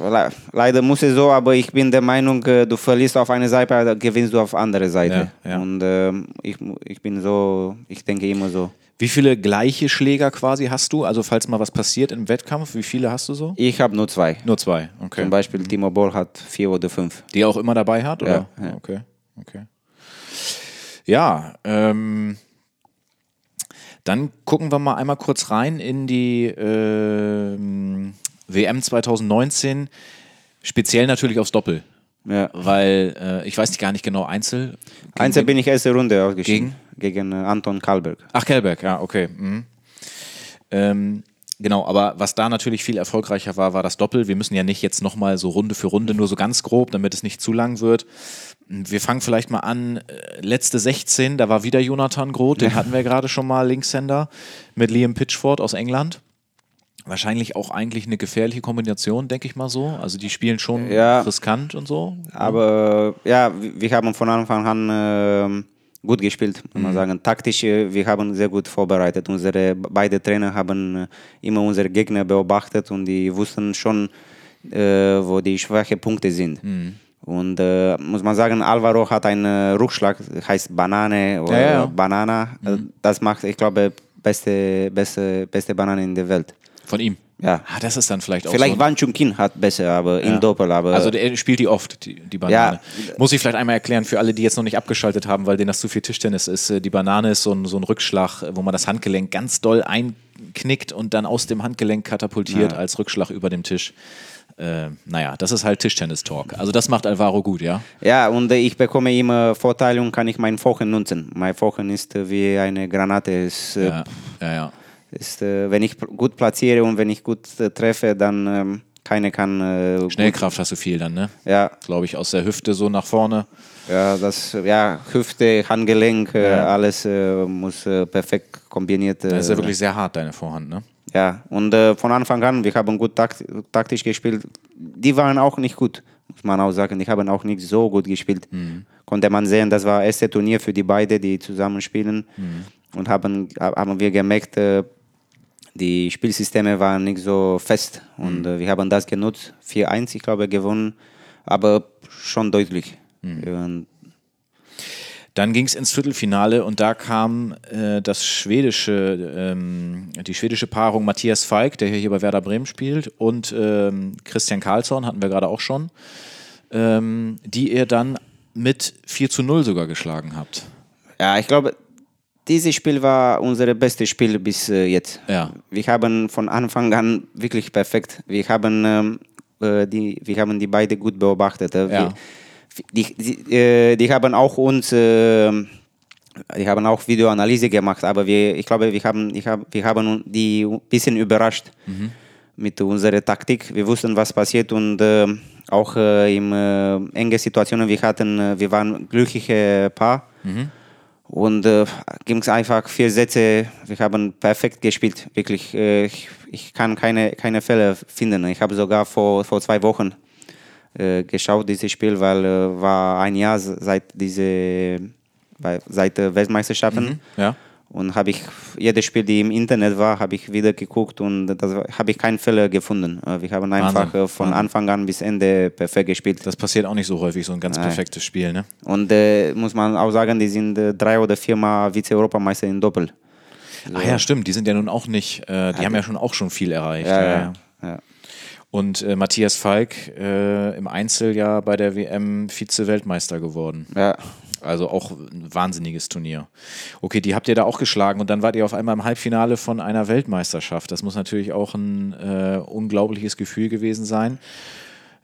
D: Le leider muss es so, aber ich bin der Meinung, äh, du verlierst auf eine Seite, gewinnst du auf andere Seite.
C: Ja, ja.
D: Und ähm, ich, ich bin so, ich denke immer so.
C: Wie viele gleiche Schläger quasi hast du? Also falls mal was passiert im Wettkampf, wie viele hast du so?
D: Ich habe nur zwei.
C: Nur zwei, okay.
D: Zum Beispiel Timo Boll hat vier oder fünf.
C: Die er auch immer dabei hat, oder?
D: Ja, ja.
C: Okay, okay. Ja, ähm, dann gucken wir mal einmal kurz rein in die ähm, WM 2019, speziell natürlich aufs Doppel,
D: Ja.
C: weil äh, ich weiß nicht gar nicht genau Einzel.
D: Einzel bin ich erste Runde ausgeschieden. Gegen, äh, Anton Kalberg.
C: Ach, Kellberg, ja, okay. Mhm. Ähm, genau, aber was da natürlich viel erfolgreicher war, war das Doppel. Wir müssen ja nicht jetzt nochmal so Runde für Runde, nur so ganz grob, damit es nicht zu lang wird. Wir fangen vielleicht mal an, äh, letzte 16, da war wieder Jonathan Groth, den hatten wir gerade schon mal, Linkshänder, mit Liam Pitchford aus England. Wahrscheinlich auch eigentlich eine gefährliche Kombination, denke ich mal so. Also die spielen schon
D: Ja.
C: riskant und so.
D: Aber äh, ja, wir haben von Anfang an ähm, gut gespielt, muss man sagen. Taktisch, äh, wir haben sehr gut vorbereitet. Unsere beide Trainer haben äh, immer unsere Gegner beobachtet und die wussten schon, äh, wo die schwachen Punkte sind. Und äh, muss man sagen, Alvaro hat einen äh, Rückschlag, heißt Banane oder
C: Ja, ja.
D: Banana. Äh, Das macht, ich glaube, beste, beste, beste Banane in der Welt.
C: Von ihm.
D: Ja.
C: Ah, das ist dann vielleicht auch
D: Vielleicht
C: so.
D: Wang Chunkin hat besser, aber im Doppel. Aber
C: Also der spielt die oft, die, die Banane.
D: Ja.
C: Muss ich vielleicht einmal erklären für alle, die jetzt noch nicht abgeschaltet haben, weil denen das zu viel Tischtennis ist. Äh, Die Banane ist so ein, so ein Rückschlag, äh, wo man das Handgelenk ganz doll einknickt und dann aus dem Handgelenk katapultiert als Rückschlag über dem Tisch. Äh, naja, das ist halt Tischtennis-Talk. Also das macht Alvaro gut, ja?
D: ja, und äh, ich bekomme immer Vorteile und kann ich meinen Fochen nutzen. Mein Fochen ist wie eine Granate. Ist,
C: Ja, ja, ja.
D: Ist, äh, wenn ich gut platziere und wenn ich gut äh, treffe, dann ähm, keine kann. Äh,
C: Schnellkraft hast du viel dann, ne?
D: Gut, ja,
C: Glaube ich, aus der Hüfte so nach vorne.
D: ja, das, ja, Hüfte, Handgelenk, äh, alles muss perfekt kombiniert.
C: Das ist ja wirklich sehr hart, deine Vorhand, ne?
D: Ja, und äh, von Anfang an, wir haben gut takt taktisch gespielt. Die waren auch nicht gut, muss man auch sagen. Die haben auch nicht so gut gespielt. Konnte man sehen, das war das erste Turnier für die beiden, die zusammen spielen. Und haben, haben wir gemerkt, äh, die Spielsysteme waren nicht so fest. Und äh, wir haben das genutzt. 4-1, ich glaube, gewonnen. Aber schon deutlich. Und
C: Dann ging es ins Viertelfinale und da kam äh, das schwedische, ähm, die schwedische Paarung Matthias Falk, der hier bei Werder Bremen spielt, und ähm, Christian Karlsson, hatten wir gerade auch schon, ähm, die ihr dann mit 4 zu 0 sogar geschlagen habt.
D: Ja, ich glaube, dieses Spiel war unser bestes Spiel bis äh, jetzt.
C: Ja.
D: Wir haben von Anfang an wirklich perfekt. Wir haben, ähm, äh, die, wir haben die beide gut beobachtet. Äh,
C: Ja.
D: wir, die, die, äh, die haben auch uns, äh, die haben auch Videoanalyse gemacht, aber wir, ich glaube, wir haben, ich hab, wir haben die ein bisschen überrascht mit unserer Taktik. Wir wussten, was passiert und äh, auch äh, in äh, enge Situationen, wir hatten, äh, wir waren glückliche Paar. Und äh, ging es einfach vier Sätze. Wir haben perfekt gespielt, wirklich. Äh, ich, ich kann keine, keine Fälle finden. Ich habe sogar vor, vor zwei Wochen äh, geschaut, dieses Spiel, weil äh, war ein Jahr seit diese seit äh, Weltmeisterschaften.
C: Ja.
D: Und habe ich jedes Spiel, die im Internet war, habe ich wieder geguckt und war- habe ich keinen Fehler gefunden. Wir haben einfach
C: Wahnsinn.
D: äh, von
C: Wahnsinn.
D: Anfang an bis Ende perfekt gespielt.
C: Das passiert auch nicht so häufig, so ein ganz perfektes Spiel, ne?
D: Und äh, muss man auch sagen, die sind äh, drei oder viermal Vize-Europameister in Doppel.
C: Ach ja, stimmt, die sind ja nun auch nicht, äh, die haben ja schon auch schon viel erreicht.
D: Ja,
C: ja,
D: ja.
C: Und äh, Matthias Falk äh, im Einzel ja bei der WM Vize-Weltmeister geworden.
D: ja.
C: Also auch ein wahnsinniges Turnier. Okay, die habt ihr da auch geschlagen und dann wart ihr auf einmal im Halbfinale von einer Weltmeisterschaft. Das muss natürlich auch ein äh, unglaubliches Gefühl gewesen sein.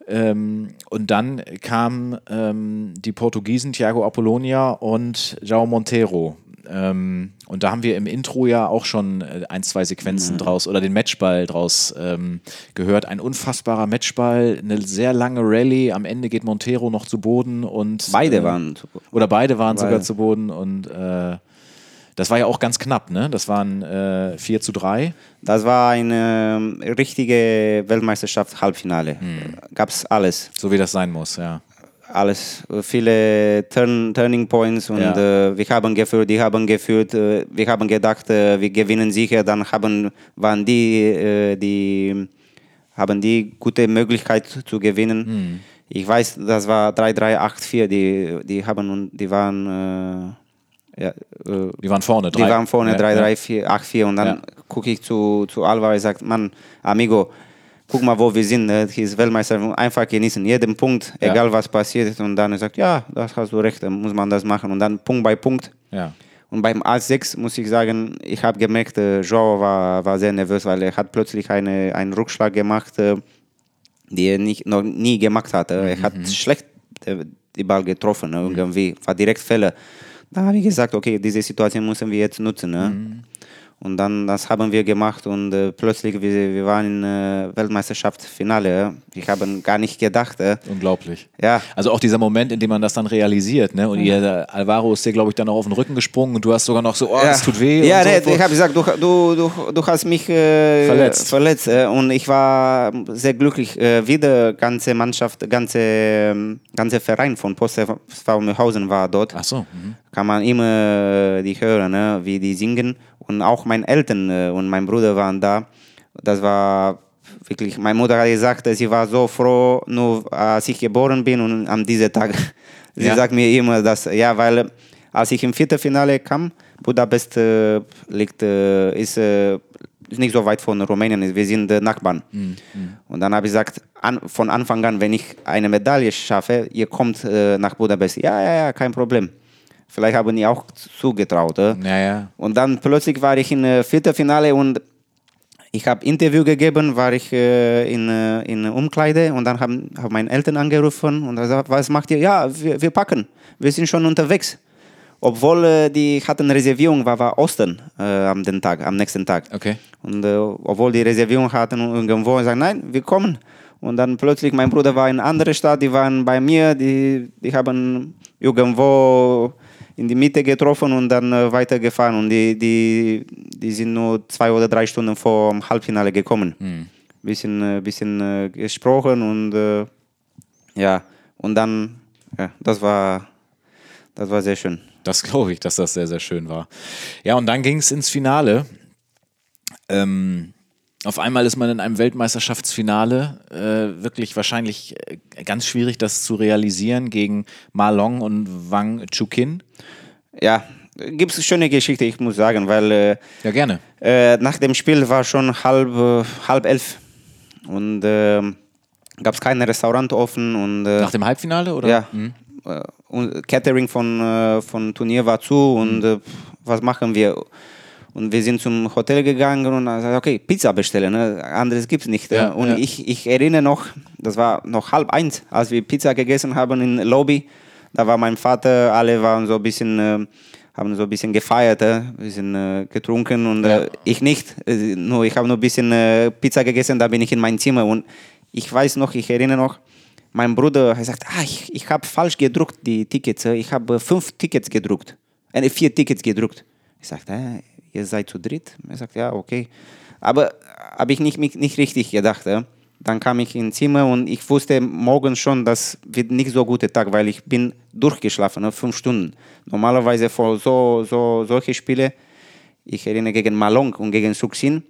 C: Ähm, und dann kamen ähm, die Portugiesen Thiago Apollonia und João Monteiro. Ähm, und da haben wir im Intro ja auch schon äh, ein, zwei Sequenzen draus oder den Matchball draus ähm, gehört. Ein unfassbarer Matchball, eine sehr lange Rallye. Am Ende geht Montero noch zu Boden und
D: Beide
C: äh,
D: waren zu-
C: oder beide waren sogar
D: Beide.
C: zu Boden und äh, das war ja auch ganz knapp, ne? Das waren äh, 4 zu 3.
D: Das war eine ähm, richtige Weltmeisterschaft-Halbfinale. Gab es alles.
C: So wie das sein muss, ja.
D: Alles. Viele Turn Turning Points und
C: Ja.
D: äh, wir haben geführt, die haben geführt. Äh, wir haben gedacht, äh, wir gewinnen sicher. Dann haben, waren die, äh, die, haben die gute Möglichkeit zu gewinnen. Ich weiß, das war 3-3-8-4. Die, die, haben, und die waren. Äh, ja, äh,
C: Die waren vorne.
D: die
C: drei-
D: waren vorne
C: ja,
D: 3,
C: ja.
D: 3, 4, 8, 4 und dann gucke ich zu, zu Alvarez und sage, Mann, Amigo, guck mal, wo wir sind, ne? hier ist Weltmeister, einfach genießen, jeden Punkt,
C: Ja.
D: egal was passiert und dann sagt, ja, das hast du recht, dann muss man das machen und dann Punkt bei Punkt.
C: Ja.
D: Und beim A6 muss ich sagen, ich habe gemerkt, äh, Joao war, war sehr nervös, weil er hat plötzlich eine, einen Rückschlag gemacht, äh, den er nicht, noch nie gemacht hatte. Er hat schlecht äh, die Ball getroffen, ne, irgendwie, war direkt Fälle. Da habe ich gesagt, okay, diese Situation müssen wir jetzt nutzen. Ne? Und dann, das haben wir gemacht und äh, plötzlich, wir, wir waren in äh, Weltmeisterschaftsfinale. Ich habe gar nicht gedacht. Äh,
C: Unglaublich.
D: ja,
C: Also auch dieser Moment, in dem man das dann realisiert, ne? Und ihr, der Alvaro ist dir, glaube ich, dann auch auf den Rücken gesprungen und du hast sogar noch so, oh, das tut weh.
D: Ja, nee,
C: so.
D: ich habe gesagt, du, du, du, du hast mich äh,
C: Verletzt.
D: verletzt äh, und ich war sehr glücklich. Äh, wieder ganze Mannschaft, ganze, ähm, ganze Verein von Post SV Mühlhausen war dort.
C: Ach so. Mhm.
D: Kann man immer äh, die hören, ne, wie die singen. Und auch meine Eltern äh, und mein Bruder waren da. Das war wirklich, meine Mutter hat gesagt, sie war so froh, nur als ich geboren bin und an diesem Tag. (laughs) Sie
C: Ja.
D: sagt mir immer, dass, ja, weil als ich im Viertelfinale kam, Budapest äh, liegt, äh, ist äh, nicht so weit von Rumänien, wir sind äh, Nachbarn. Und dann habe ich gesagt, an, von Anfang an, wenn ich eine Medaille schaffe, ihr kommt äh, nach Budapest. Ja, ja, ja, kein Problem. Vielleicht haben die auch zugetraut. Äh.
C: Ja, ja.
D: Und dann plötzlich war ich im äh, Viertelfinale und ich habe Interview gegeben, war ich äh, in, äh, in Umkleide und dann haben, haben meine Eltern angerufen und gesagt, was macht ihr? Ja, wir, wir packen, wir sind schon unterwegs. Obwohl äh, die hatten Reservierung, war, war Ostern äh, am den Tag, am nächsten Tag.
C: Okay.
D: Und obwohl die Reservierung hatten irgendwo, sagen, nein, wir kommen. Und dann plötzlich, mein Bruder war in einer anderen Stadt, die waren bei mir, die, die haben irgendwo in die Mitte getroffen und dann äh, weitergefahren. Und die, die, die sind nur zwei oder drei Stunden vor dem Halbfinale gekommen.
C: Hm.
D: Bisschen, äh, bisschen äh, gesprochen und äh, ja, und dann, ja, das war, das war sehr schön.
C: Das glaube ich, dass das sehr, sehr schön war. Ja, und dann ging es ins Finale. Ähm, auf einmal ist man in einem Weltmeisterschaftsfinale. Äh, wirklich wahrscheinlich äh, ganz schwierig, das zu realisieren gegen Ma Long und Wang Chukin.
D: Ja, gibt es schöne Geschichte, ich muss sagen, weil äh,
C: Ja, gerne.
D: Äh, nach dem Spiel war schon halb, äh, halb elf und äh, gab es kein Restaurant offen und äh,
C: Nach dem Halbfinale oder?
D: ja, äh, und Catering von, von Turnier war zu und was machen wir? Und wir sind zum Hotel gegangen und haben gesagt, okay, Pizza bestellen, ne? anderes gibt es nicht.
C: Ja,
D: und
C: ja.
D: ich, ich erinnere noch, das war noch halb eins, als wir Pizza gegessen haben in Lobby. Da war mein Vater, alle waren so ein bisschen, äh, haben so ein bisschen gefeiert, äh, ein bisschen äh, getrunken und
C: Ja.
D: ich nicht. Nur ich habe nur ein bisschen Pizza gegessen, da bin ich in mein Zimmer und ich weiß noch, ich erinnere noch, mein Bruder hat gesagt, ah, ich, ich habe falsch gedruckt, die Tickets. Ich habe fünf Tickets gedruckt. Äh, vier Tickets gedruckt. Ich sagte, äh, ihr seid zu dritt? Er sagt, ja, okay. Aber habe ich nicht, nicht richtig gedacht. Äh. Dann kam ich ins Zimmer und ich wusste morgens schon, das wird nicht so guter Tag, weil ich bin durchgeschlafen, ne, fünf Stunden. Normalerweise vor so, so solche Spiele, ich erinnere gegen Malong und gegen Suxin,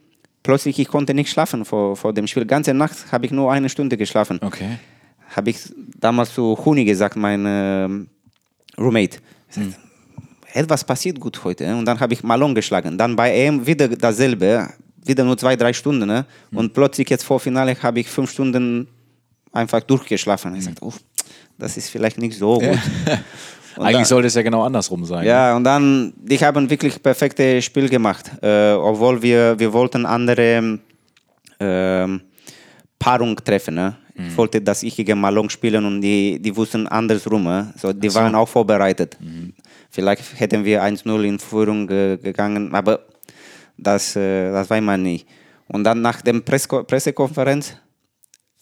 D: plötzlich ich konnte nicht schlafen vor, vor dem Spiel. Ganze Nacht habe ich nur eine Stunde geschlafen
C: Okay.
D: habe ich damals zu Huni gesagt, mein ähm, Roommate. Ich sagte, Etwas passiert gut heute. Und dann habe ich Malon geschlagen. Dann bei EM wieder dasselbe, wieder nur zwei, drei Stunden. Ne? Und plötzlich jetzt vor Finale habe ich fünf Stunden einfach durchgeschlafen. Ich sagte, uff, das ist vielleicht nicht so gut. (laughs)
C: Eigentlich
D: dann-
C: sollte es ja genau andersrum sein. ne?
D: ja, und dann, die haben wirklich perfekte Spiel gemacht, äh, obwohl wir, wir wollten andere ähm, Paarung treffen. Ne?
C: Mhm.
D: Ich wollte, dass ich gegen Malong spielen und die, die wussten andersrum. Ne? So, die
C: so.
D: waren auch vorbereitet.
C: Mhm.
D: Vielleicht hätten wir 1-0 in Führung äh, gegangen, aber das, äh, das weiß man nicht. Und dann nach der Presseko Pressekonferenz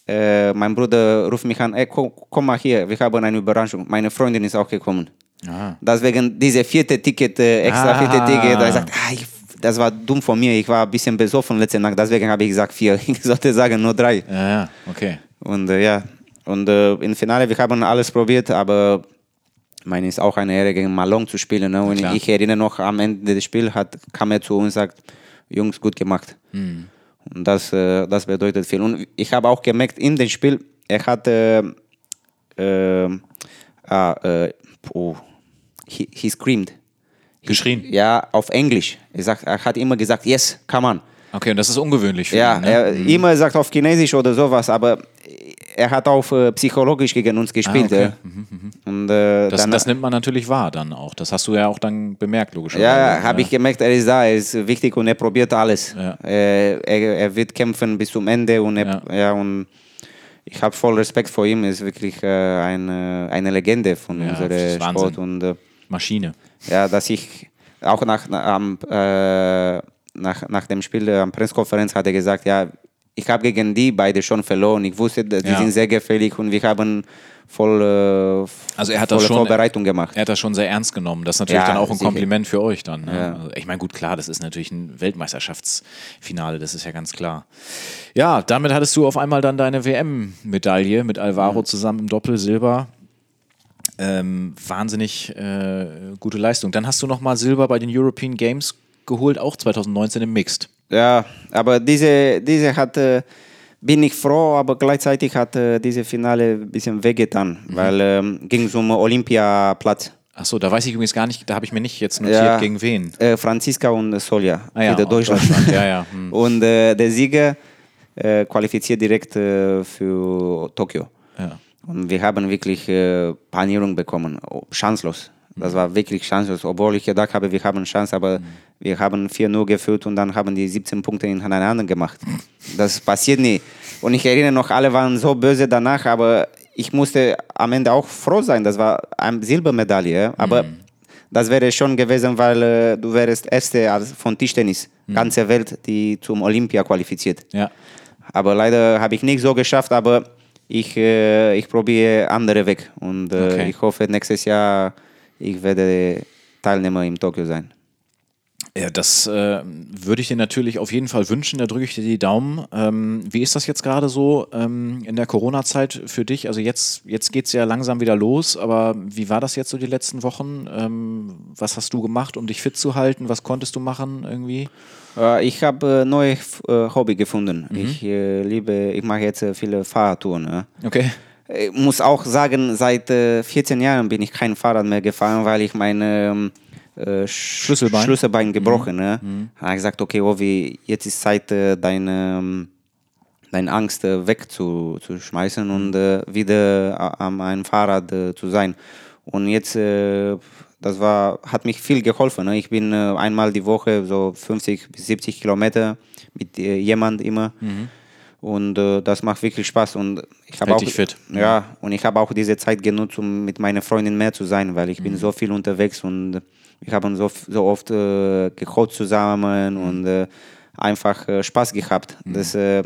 D: äh, mein Bruder ruft mich an, ey, komm, komm mal hier, wir haben eine Überraschung. Meine Freundin ist auch gekommen.
C: Ah.
D: Deswegen diese vierte Ticket, äh, extra
C: Ah.
D: vierte Ticket, da ich gesagt, ah, ich, das war dumm von mir, ich war ein bisschen besoffen letzte Nacht, deswegen habe ich gesagt vier. (laughs) Ich sollte sagen nur drei.
C: Ja, ja, okay.
D: Und äh, ja, und äh, im Finale, wir haben alles probiert, aber meine ist auch eine Ehre, gegen Malong zu spielen. Ne? Und ich erinnere noch, am Ende des Spiels hat, kam er zu uns und sagt, Jungs, gut gemacht.
C: Hm.
D: Und das, äh, das bedeutet viel. Und ich habe auch gemerkt, in dem Spiel, er hat, äh, äh, ah, äh, oh, he, he screamed.
C: Geschrien.
D: Ja, auf Englisch. Er, sagt, er hat immer gesagt, yes, come on.
C: Okay, und das ist ungewöhnlich
D: Ja,
C: ihn. Ne?
D: er immer sagt auf Chinesisch oder sowas, aber er hat auch äh, psychologisch gegen uns gespielt.
C: okay.
D: äh. Und, äh,
C: Das,
D: dann,
C: das nimmt man natürlich wahr dann auch. Das hast du ja auch dann bemerkt, logischerweise.
D: ja, habe ich gemerkt, er ist da, er ist wichtig und er probiert alles.
C: Ja.
D: Äh, er, er wird kämpfen bis zum Ende und, er,
C: Ja.
D: ja. und ich habe voll Respekt vor ihm. Er ist wirklich äh, eine, eine Legende von
C: Ja,
D: unserem. Sport und äh,
C: Maschine.
D: ja, dass ich auch nach, nach, äh, nach, nach dem Spiel äh, am Pressekonferenz hat er gesagt, ja, ich habe gegen die beide schon verloren. Ich wusste, die
C: Ja.
D: sind sehr gefährlich und wir haben voll, äh,
C: Also er hat das schon,
D: Vorbereitung gemacht.
C: Er hat das schon sehr ernst genommen. Das ist natürlich
D: Ja,
C: dann auch ein
D: sicher.
C: Kompliment für euch dann. Ne?
D: Ja.
C: Also ich meine, gut, klar, das ist natürlich ein Weltmeisterschaftsfinale, das ist ja ganz klar. Ja, damit hattest du auf einmal dann deine WM-Medaille mit Alvaro zusammen im Doppel Silber. Ähm, wahnsinnig äh, gute Leistung. Dann hast du nochmal Silber bei den European Games geholt, auch 2019 im Mixed.
D: Ja, aber diese, diese hat, äh, bin ich froh, aber gleichzeitig hat äh, diese Finale ein bisschen wehgetan,
C: Mhm.
D: weil ähm, ging es um Olympiaplatz.
C: Achso, da weiß ich übrigens gar nicht, da habe ich mir nicht jetzt notiert,
D: Ja.
C: gegen wen.
D: Äh, Franziska und Solja,
C: Ah ja,
D: wieder
C: auch
D: Deutschland. (laughs)
C: Ja, ja. Hm.
D: Und äh, der Sieger äh, qualifiziert direkt äh, für Tokio.
C: ja.
D: Und wir haben wirklich Panierung bekommen, oh, chancenlos. Das war wirklich chancenlos, obwohl ich gedacht habe, wir haben Chance, aber wir haben 4-0 geführt und dann haben die 17 Punkte hintereinander gemacht. Das passiert nie. Und ich erinnere noch, alle waren so böse danach, aber ich musste am Ende auch froh sein. Das war eine Silbermedaille, aber das wäre schon gewesen, weil äh, du wärst Erste von Tischtennis, ganze Welt, die zum Olympia qualifiziert.
C: ja.
D: Aber leider habe ich nicht so geschafft, aber ich, äh, ich probiere andere Weg. Und äh,
C: Okay.
D: ich hoffe, nächstes Jahr ich werde Teilnehmer im Tokio sein.
C: Ja, das äh, würde ich dir natürlich auf jeden Fall wünschen. Da drücke ich dir die Daumen. Ähm, wie ist das jetzt gerade so ähm, in der Corona-Zeit für dich? Also jetzt, jetzt geht es ja langsam wieder los, aber wie war das jetzt so die letzten Wochen? Ähm, was hast du gemacht, um dich fit zu halten? Was konntest du machen irgendwie?
D: Äh, ich habe äh, neue äh, Hobby gefunden.
C: Mhm.
D: Ich äh, liebe, ich mache jetzt äh, viele Fahrradtouren. Ja.
C: Okay.
D: Ich muss auch sagen, seit äh, 14 Jahren bin ich kein Fahrrad mehr gefahren, weil ich meine ähm, äh, Sch-
C: Schlüsselbein? Mhm.
D: Schlüsselbein gebrochen. Ne? Habe ich gesagt, okay, Ovi, jetzt ist Zeit, äh, deine, ähm, deine Angst äh, wegzuschmeißen und äh, wieder an einem Fahrrad äh, zu sein. Und jetzt, äh, das war, hat mich viel geholfen. Ne? Ich bin äh, einmal die Woche so 50 bis 70 Kilometer mit äh, jemand immer. Und äh, das macht wirklich Spaß. Und ich habe auch
C: fit.
D: Ja, und ich habe auch diese Zeit genutzt, um mit meiner Freundin mehr zu sein, weil ich
C: Mhm.
D: bin so viel unterwegs und wir haben so, so oft äh, gekocht zusammen
C: Mhm.
D: und äh, einfach äh, Spaß gehabt. Das äh,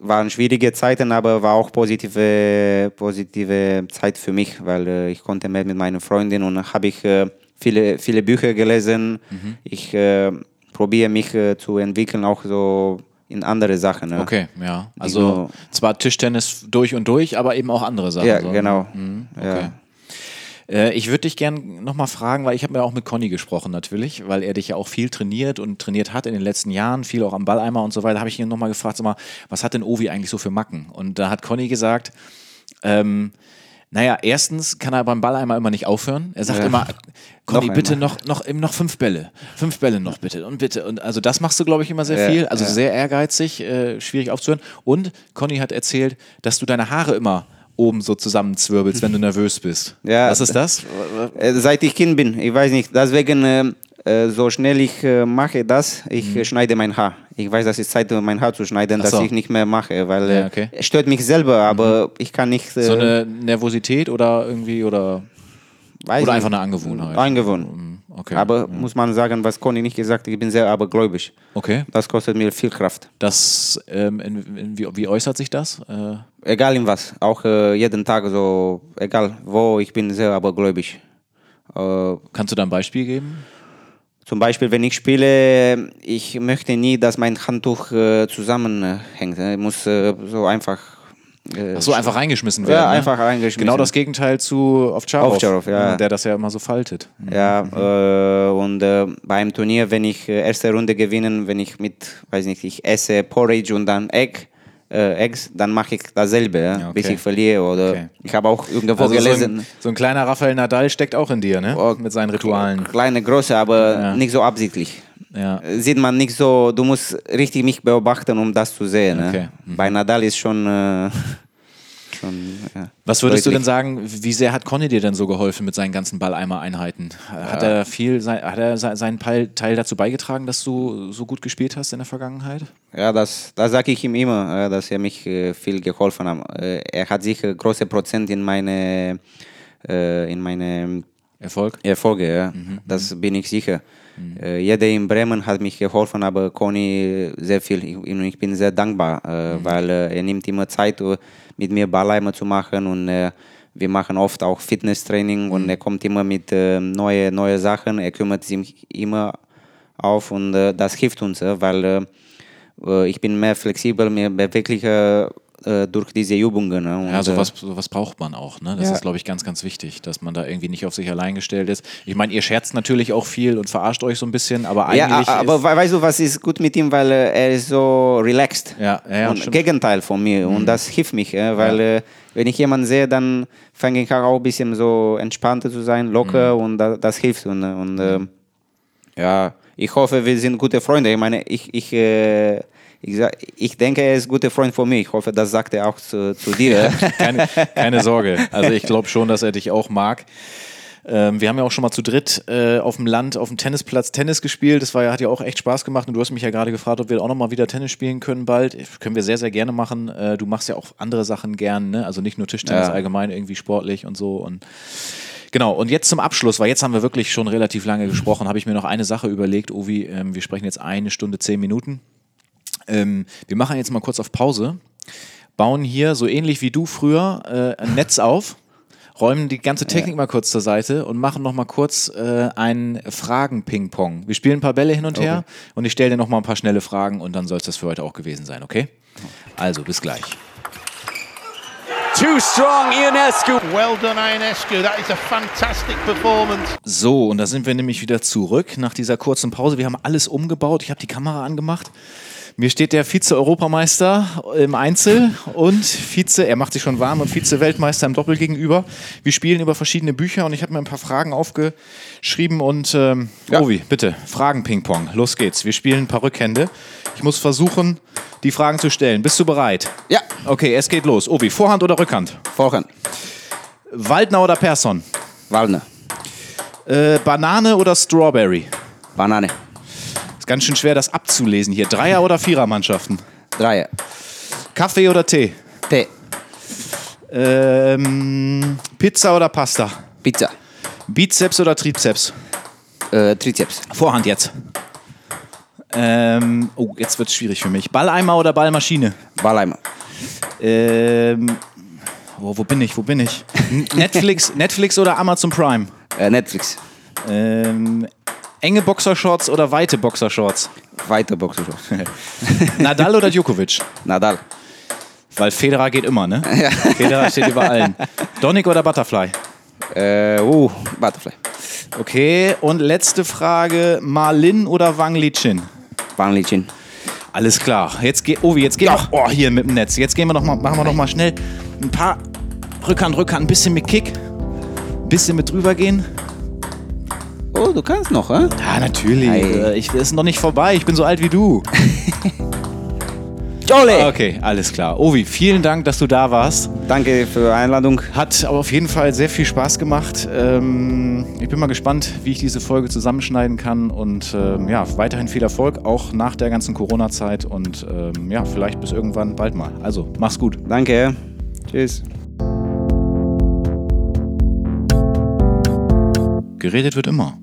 D: waren schwierige Zeiten, aber war auch positive, positive Zeit für mich, weil äh, ich konnte mehr mit meiner Freundin und habe ich äh, viele, viele Bücher gelesen.
C: Mhm.
D: Ich probiere mich zu entwickeln, auch so in andere Sachen. Ne?
C: Okay, ja. Also
D: nur-
C: zwar Tischtennis durch und durch, aber eben auch andere Sachen.
D: Ja,
C: so.
D: genau.
C: Mhm,
D: Ja.
C: okay. Äh, Ich würde dich gern nochmal fragen, weil ich habe ja auch mit Conny gesprochen natürlich, weil er dich ja auch viel trainiert und trainiert hat in den letzten Jahren, viel auch am Balleimer und so weiter. habe ich ihn nochmal gefragt, sag mal, was hat denn Ovi eigentlich so für Macken? Und da hat Conny gesagt, ähm, naja, erstens kann er beim Balleimer immer nicht aufhören. Er sagt
D: Ja.
C: immer, (laughs) Conny,
D: Noch
C: bitte
D: einmal.
C: noch, noch, noch fünf Bälle. Fünf Bälle noch bitte und bitte. Und also das machst du, glaube ich, immer sehr
D: Ja,
C: viel. Also
D: ja.
C: sehr ehrgeizig, äh, schwierig aufzuhören. Und Conny hat erzählt, dass du deine Haare immer oben so zusammenzwirbelst, wenn du (laughs) nervös bist.
D: Ja.
C: Was ist das?
D: Äh, Seit ich Kind bin, ich weiß nicht, deswegen äh, äh, so schnell ich äh, mache das, ich äh, schneide mein Haar. Ich weiß, dass es Zeit, mein Haar zu schneiden,
C: Mhm. Ach
D: dass
C: so.
D: ich nicht mehr mache, weil
C: Ja,
D: äh,
C: okay.
D: es stört mich selber, aber ich kann nicht. Äh,
C: So eine Nervosität oder irgendwie oder,
D: weiß
C: oder einfach eine Angewohnheit?
D: Angewohnt.
C: Okay.
D: Aber muss man sagen, was Conny nicht gesagt, ich bin sehr abergläubisch.
C: okay.
D: Das kostet mir viel Kraft.
C: Das, ähm, in, in, wie, wie äußert sich das? Äh,
D: Egal in was, auch äh, jeden Tag so, egal wo, ich bin sehr abergläubisch. Äh,
C: kannst du da ein Beispiel geben?
D: Zum Beispiel, wenn ich spiele, ich möchte nie, dass mein Handtuch äh, zusammenhängt. Ich muss äh, so einfach. Äh,
C: Ach so, einfach reingeschmissen
D: Ja,
C: werden. ne?
D: einfach reingeschmissen.
C: Genau das Gegenteil zu Ovtcharov,
D: Ovtcharov, ja.
C: der das ja immer so faltet.
D: Ja, äh, und äh, beim Turnier, wenn ich äh, erste Runde gewinne, wenn ich mit, weiß nicht, ich esse Porridge und dann Egg, äh, Eggs, dann mache ich dasselbe, ja,
C: okay.
D: bis ich verliere. Oder
C: Okay.
D: ich habe auch irgendwo
C: Also so
D: gelesen.
C: ein, so ein kleiner Rafael Nadal steckt auch in dir, ne?
D: Oh,
C: Mit seinen Ritualen.
D: Kleine, große, aber
C: Ja.
D: nicht so absichtlich.
C: Ja.
D: Äh, Sieht man nicht so, du musst richtig mich beobachten, um das zu sehen.
C: Okay.
D: Ne? Bei Nadal ist schon. Äh, (laughs) schon ja,
C: Was würdest du
D: deutlich.
C: denn sagen, wie sehr hat Conny dir denn so geholfen mit seinen ganzen Balleimer-Einheiten? Hat er viel, hat er se- seinen Teil dazu beigetragen, dass du so gut gespielt hast in der Vergangenheit?
D: Ja, das, das sage ich ihm immer, äh, dass er mich äh, viel geholfen hat. Äh, Er hat sicher große Prozent in meine, in meine
C: Erfolg?
D: Erfolge, ja. das bin ich sicher. Äh, Jeder in Bremen hat mich geholfen, aber Conny sehr viel. Ich, ich bin sehr dankbar, äh, weil äh, er nimmt immer Zeit, mit mir Balleimer zu machen und äh, wir machen oft auch Fitnesstraining und er kommt immer mit äh, neue, neue Sachen. Er kümmert sich immer auf und äh, das hilft uns, äh, weil äh, äh, ich bin mehr flexibel, mehr beweglicher. Äh, durch diese Übungen. Ne? Und,
C: Ja,
D: äh,
C: sowas, sowas braucht man auch. Ne? Das
D: Ja.
C: ist, glaube ich, ganz, ganz wichtig, dass man da irgendwie nicht auf sich allein gestellt ist. Ich meine, ihr scherzt natürlich auch viel und verarscht euch so ein bisschen, aber
D: ja,
C: eigentlich.
D: a- aber weißt du, was ist gut mit ihm, weil äh, er ist so relaxed.
C: Ja, ja, ja,
D: und
C: stimmt.
D: Gegenteil von mir. Und das hilft mich, äh, weil äh, wenn ich jemanden sehe, dann fange ich auch ein bisschen so entspannter zu sein, locker und da, das hilft. Und, äh, und ähm, ja, ich hoffe, wir sind gute Freunde. Ich meine, ich, ich, äh, ich, sag, ich denke, er ist ein guter Freund von mir. Ich hoffe, das sagt er auch zu, zu dir.
C: keine, keine Sorge. Also ich glaube schon, dass er dich auch mag. Ähm, wir haben ja auch schon mal zu dritt äh, auf dem Land, auf dem Tennisplatz Tennis gespielt. Das war ja, hat ja auch echt Spaß gemacht. Und du hast mich ja gerade gefragt, ob wir auch noch mal wieder Tennis spielen können bald. Können wir sehr, sehr gerne machen. Äh, du machst ja auch andere Sachen gern, ne? Also nicht nur Tischtennis
D: Ja.
C: allgemein, irgendwie sportlich und so. Und Genau, und jetzt zum Abschluss, weil jetzt haben wir wirklich schon relativ lange gesprochen, habe ich mir noch eine Sache überlegt, Ovi, ähm, wir sprechen jetzt eine Stunde, zehn Minuten. Ähm, wir machen jetzt mal kurz auf Pause, bauen hier so ähnlich wie du früher äh, ein Netz auf, räumen die ganze Technik mal kurz zur Seite und machen noch mal kurz äh, einen Fragen-Ping-Pong. Wir spielen ein paar Bälle hin und her und ich stelle dir noch mal ein paar schnelle Fragen und dann soll es das für heute auch gewesen sein, okay? Also, bis gleich.
A: Too strong, Ionescu.
B: Well done, Ionescu. That is a fantastic performance.
C: So, und da sind wir nämlich wieder zurück nach dieser kurzen Pause. Wir haben alles umgebaut. Ich habe die Kamera angemacht. Mir steht der Vize-Europameister im Einzel und Vize, er macht sich schon warm und Vize-Weltmeister im Doppel gegenüber. Wir spielen über verschiedene Bücher und ich habe mir ein paar Fragen aufgeschrieben und ähm, Ovi, bitte, Fragen-Ping-Pong. Los geht's. Wir spielen ein paar Rückhände. Ich muss versuchen, die Fragen zu stellen. Bist du bereit?
D: ja,
C: Okay, es geht los. Ovi, Vorhand oder Rückhand?
D: Vorhand.
C: Waldner oder Persson?
D: Waldner.
C: Äh, Banane oder Strawberry?
D: Banane.
C: Ist ganz schön schwer, das abzulesen hier. Dreier- oder Vierermannschaften?
D: Dreier.
C: Kaffee oder Tee?
D: Tee.
C: Ähm, Pizza oder Pasta?
D: Pizza.
C: Bizeps oder Trizeps?
D: Äh, Trizeps.
C: Vorhand jetzt. Ähm, oh, jetzt wird es schwierig für mich. Balleimer oder Ballmaschine?
D: Balleimer.
C: Ähm, oh, wo bin ich? Wo bin ich? (laughs) Netflix, Netflix oder Amazon Prime?
D: Äh, Netflix.
C: Ähm, enge Boxershorts oder weite Boxershorts?
D: Weiter Boxershop. (laughs)
C: Nadal oder Djokovic?
D: Nadal.
C: Weil Federer geht immer, ne? Federer steht über allen. Donic oder Butterfly?
D: Äh, uh, Butterfly.
C: Okay, und letzte Frage: Marlin oder Wang Lichin?
D: Wang Lichin.
C: Alles klar. Jetzt geht. Ovi, jetzt gehen wir. Oh, hier mit dem Netz. Jetzt gehen wir noch mal, machen wir noch mal schnell ein paar Rückhand, Rückhand, ein bisschen mit Kick, ein bisschen mit drüber gehen.
D: Oh, du kannst noch, hä?
C: Ja, natürlich.
D: Ei.
C: Äh, Ich, es ist noch nicht vorbei. Ich bin so alt wie du. (laughs)
D: Jole!
C: Okay, alles klar. Ovi, vielen Dank, dass du da warst.
D: Danke für die Einladung.
C: Hat aber auf jeden Fall sehr viel Spaß gemacht. Ähm, ich bin mal gespannt, wie ich diese Folge zusammenschneiden kann. Und ähm, ja, weiterhin viel Erfolg, auch nach der ganzen Corona-Zeit. Und ähm, ja, vielleicht bis irgendwann bald mal. Also, mach's gut.
D: Danke. Tschüss.
C: Geredet wird immer.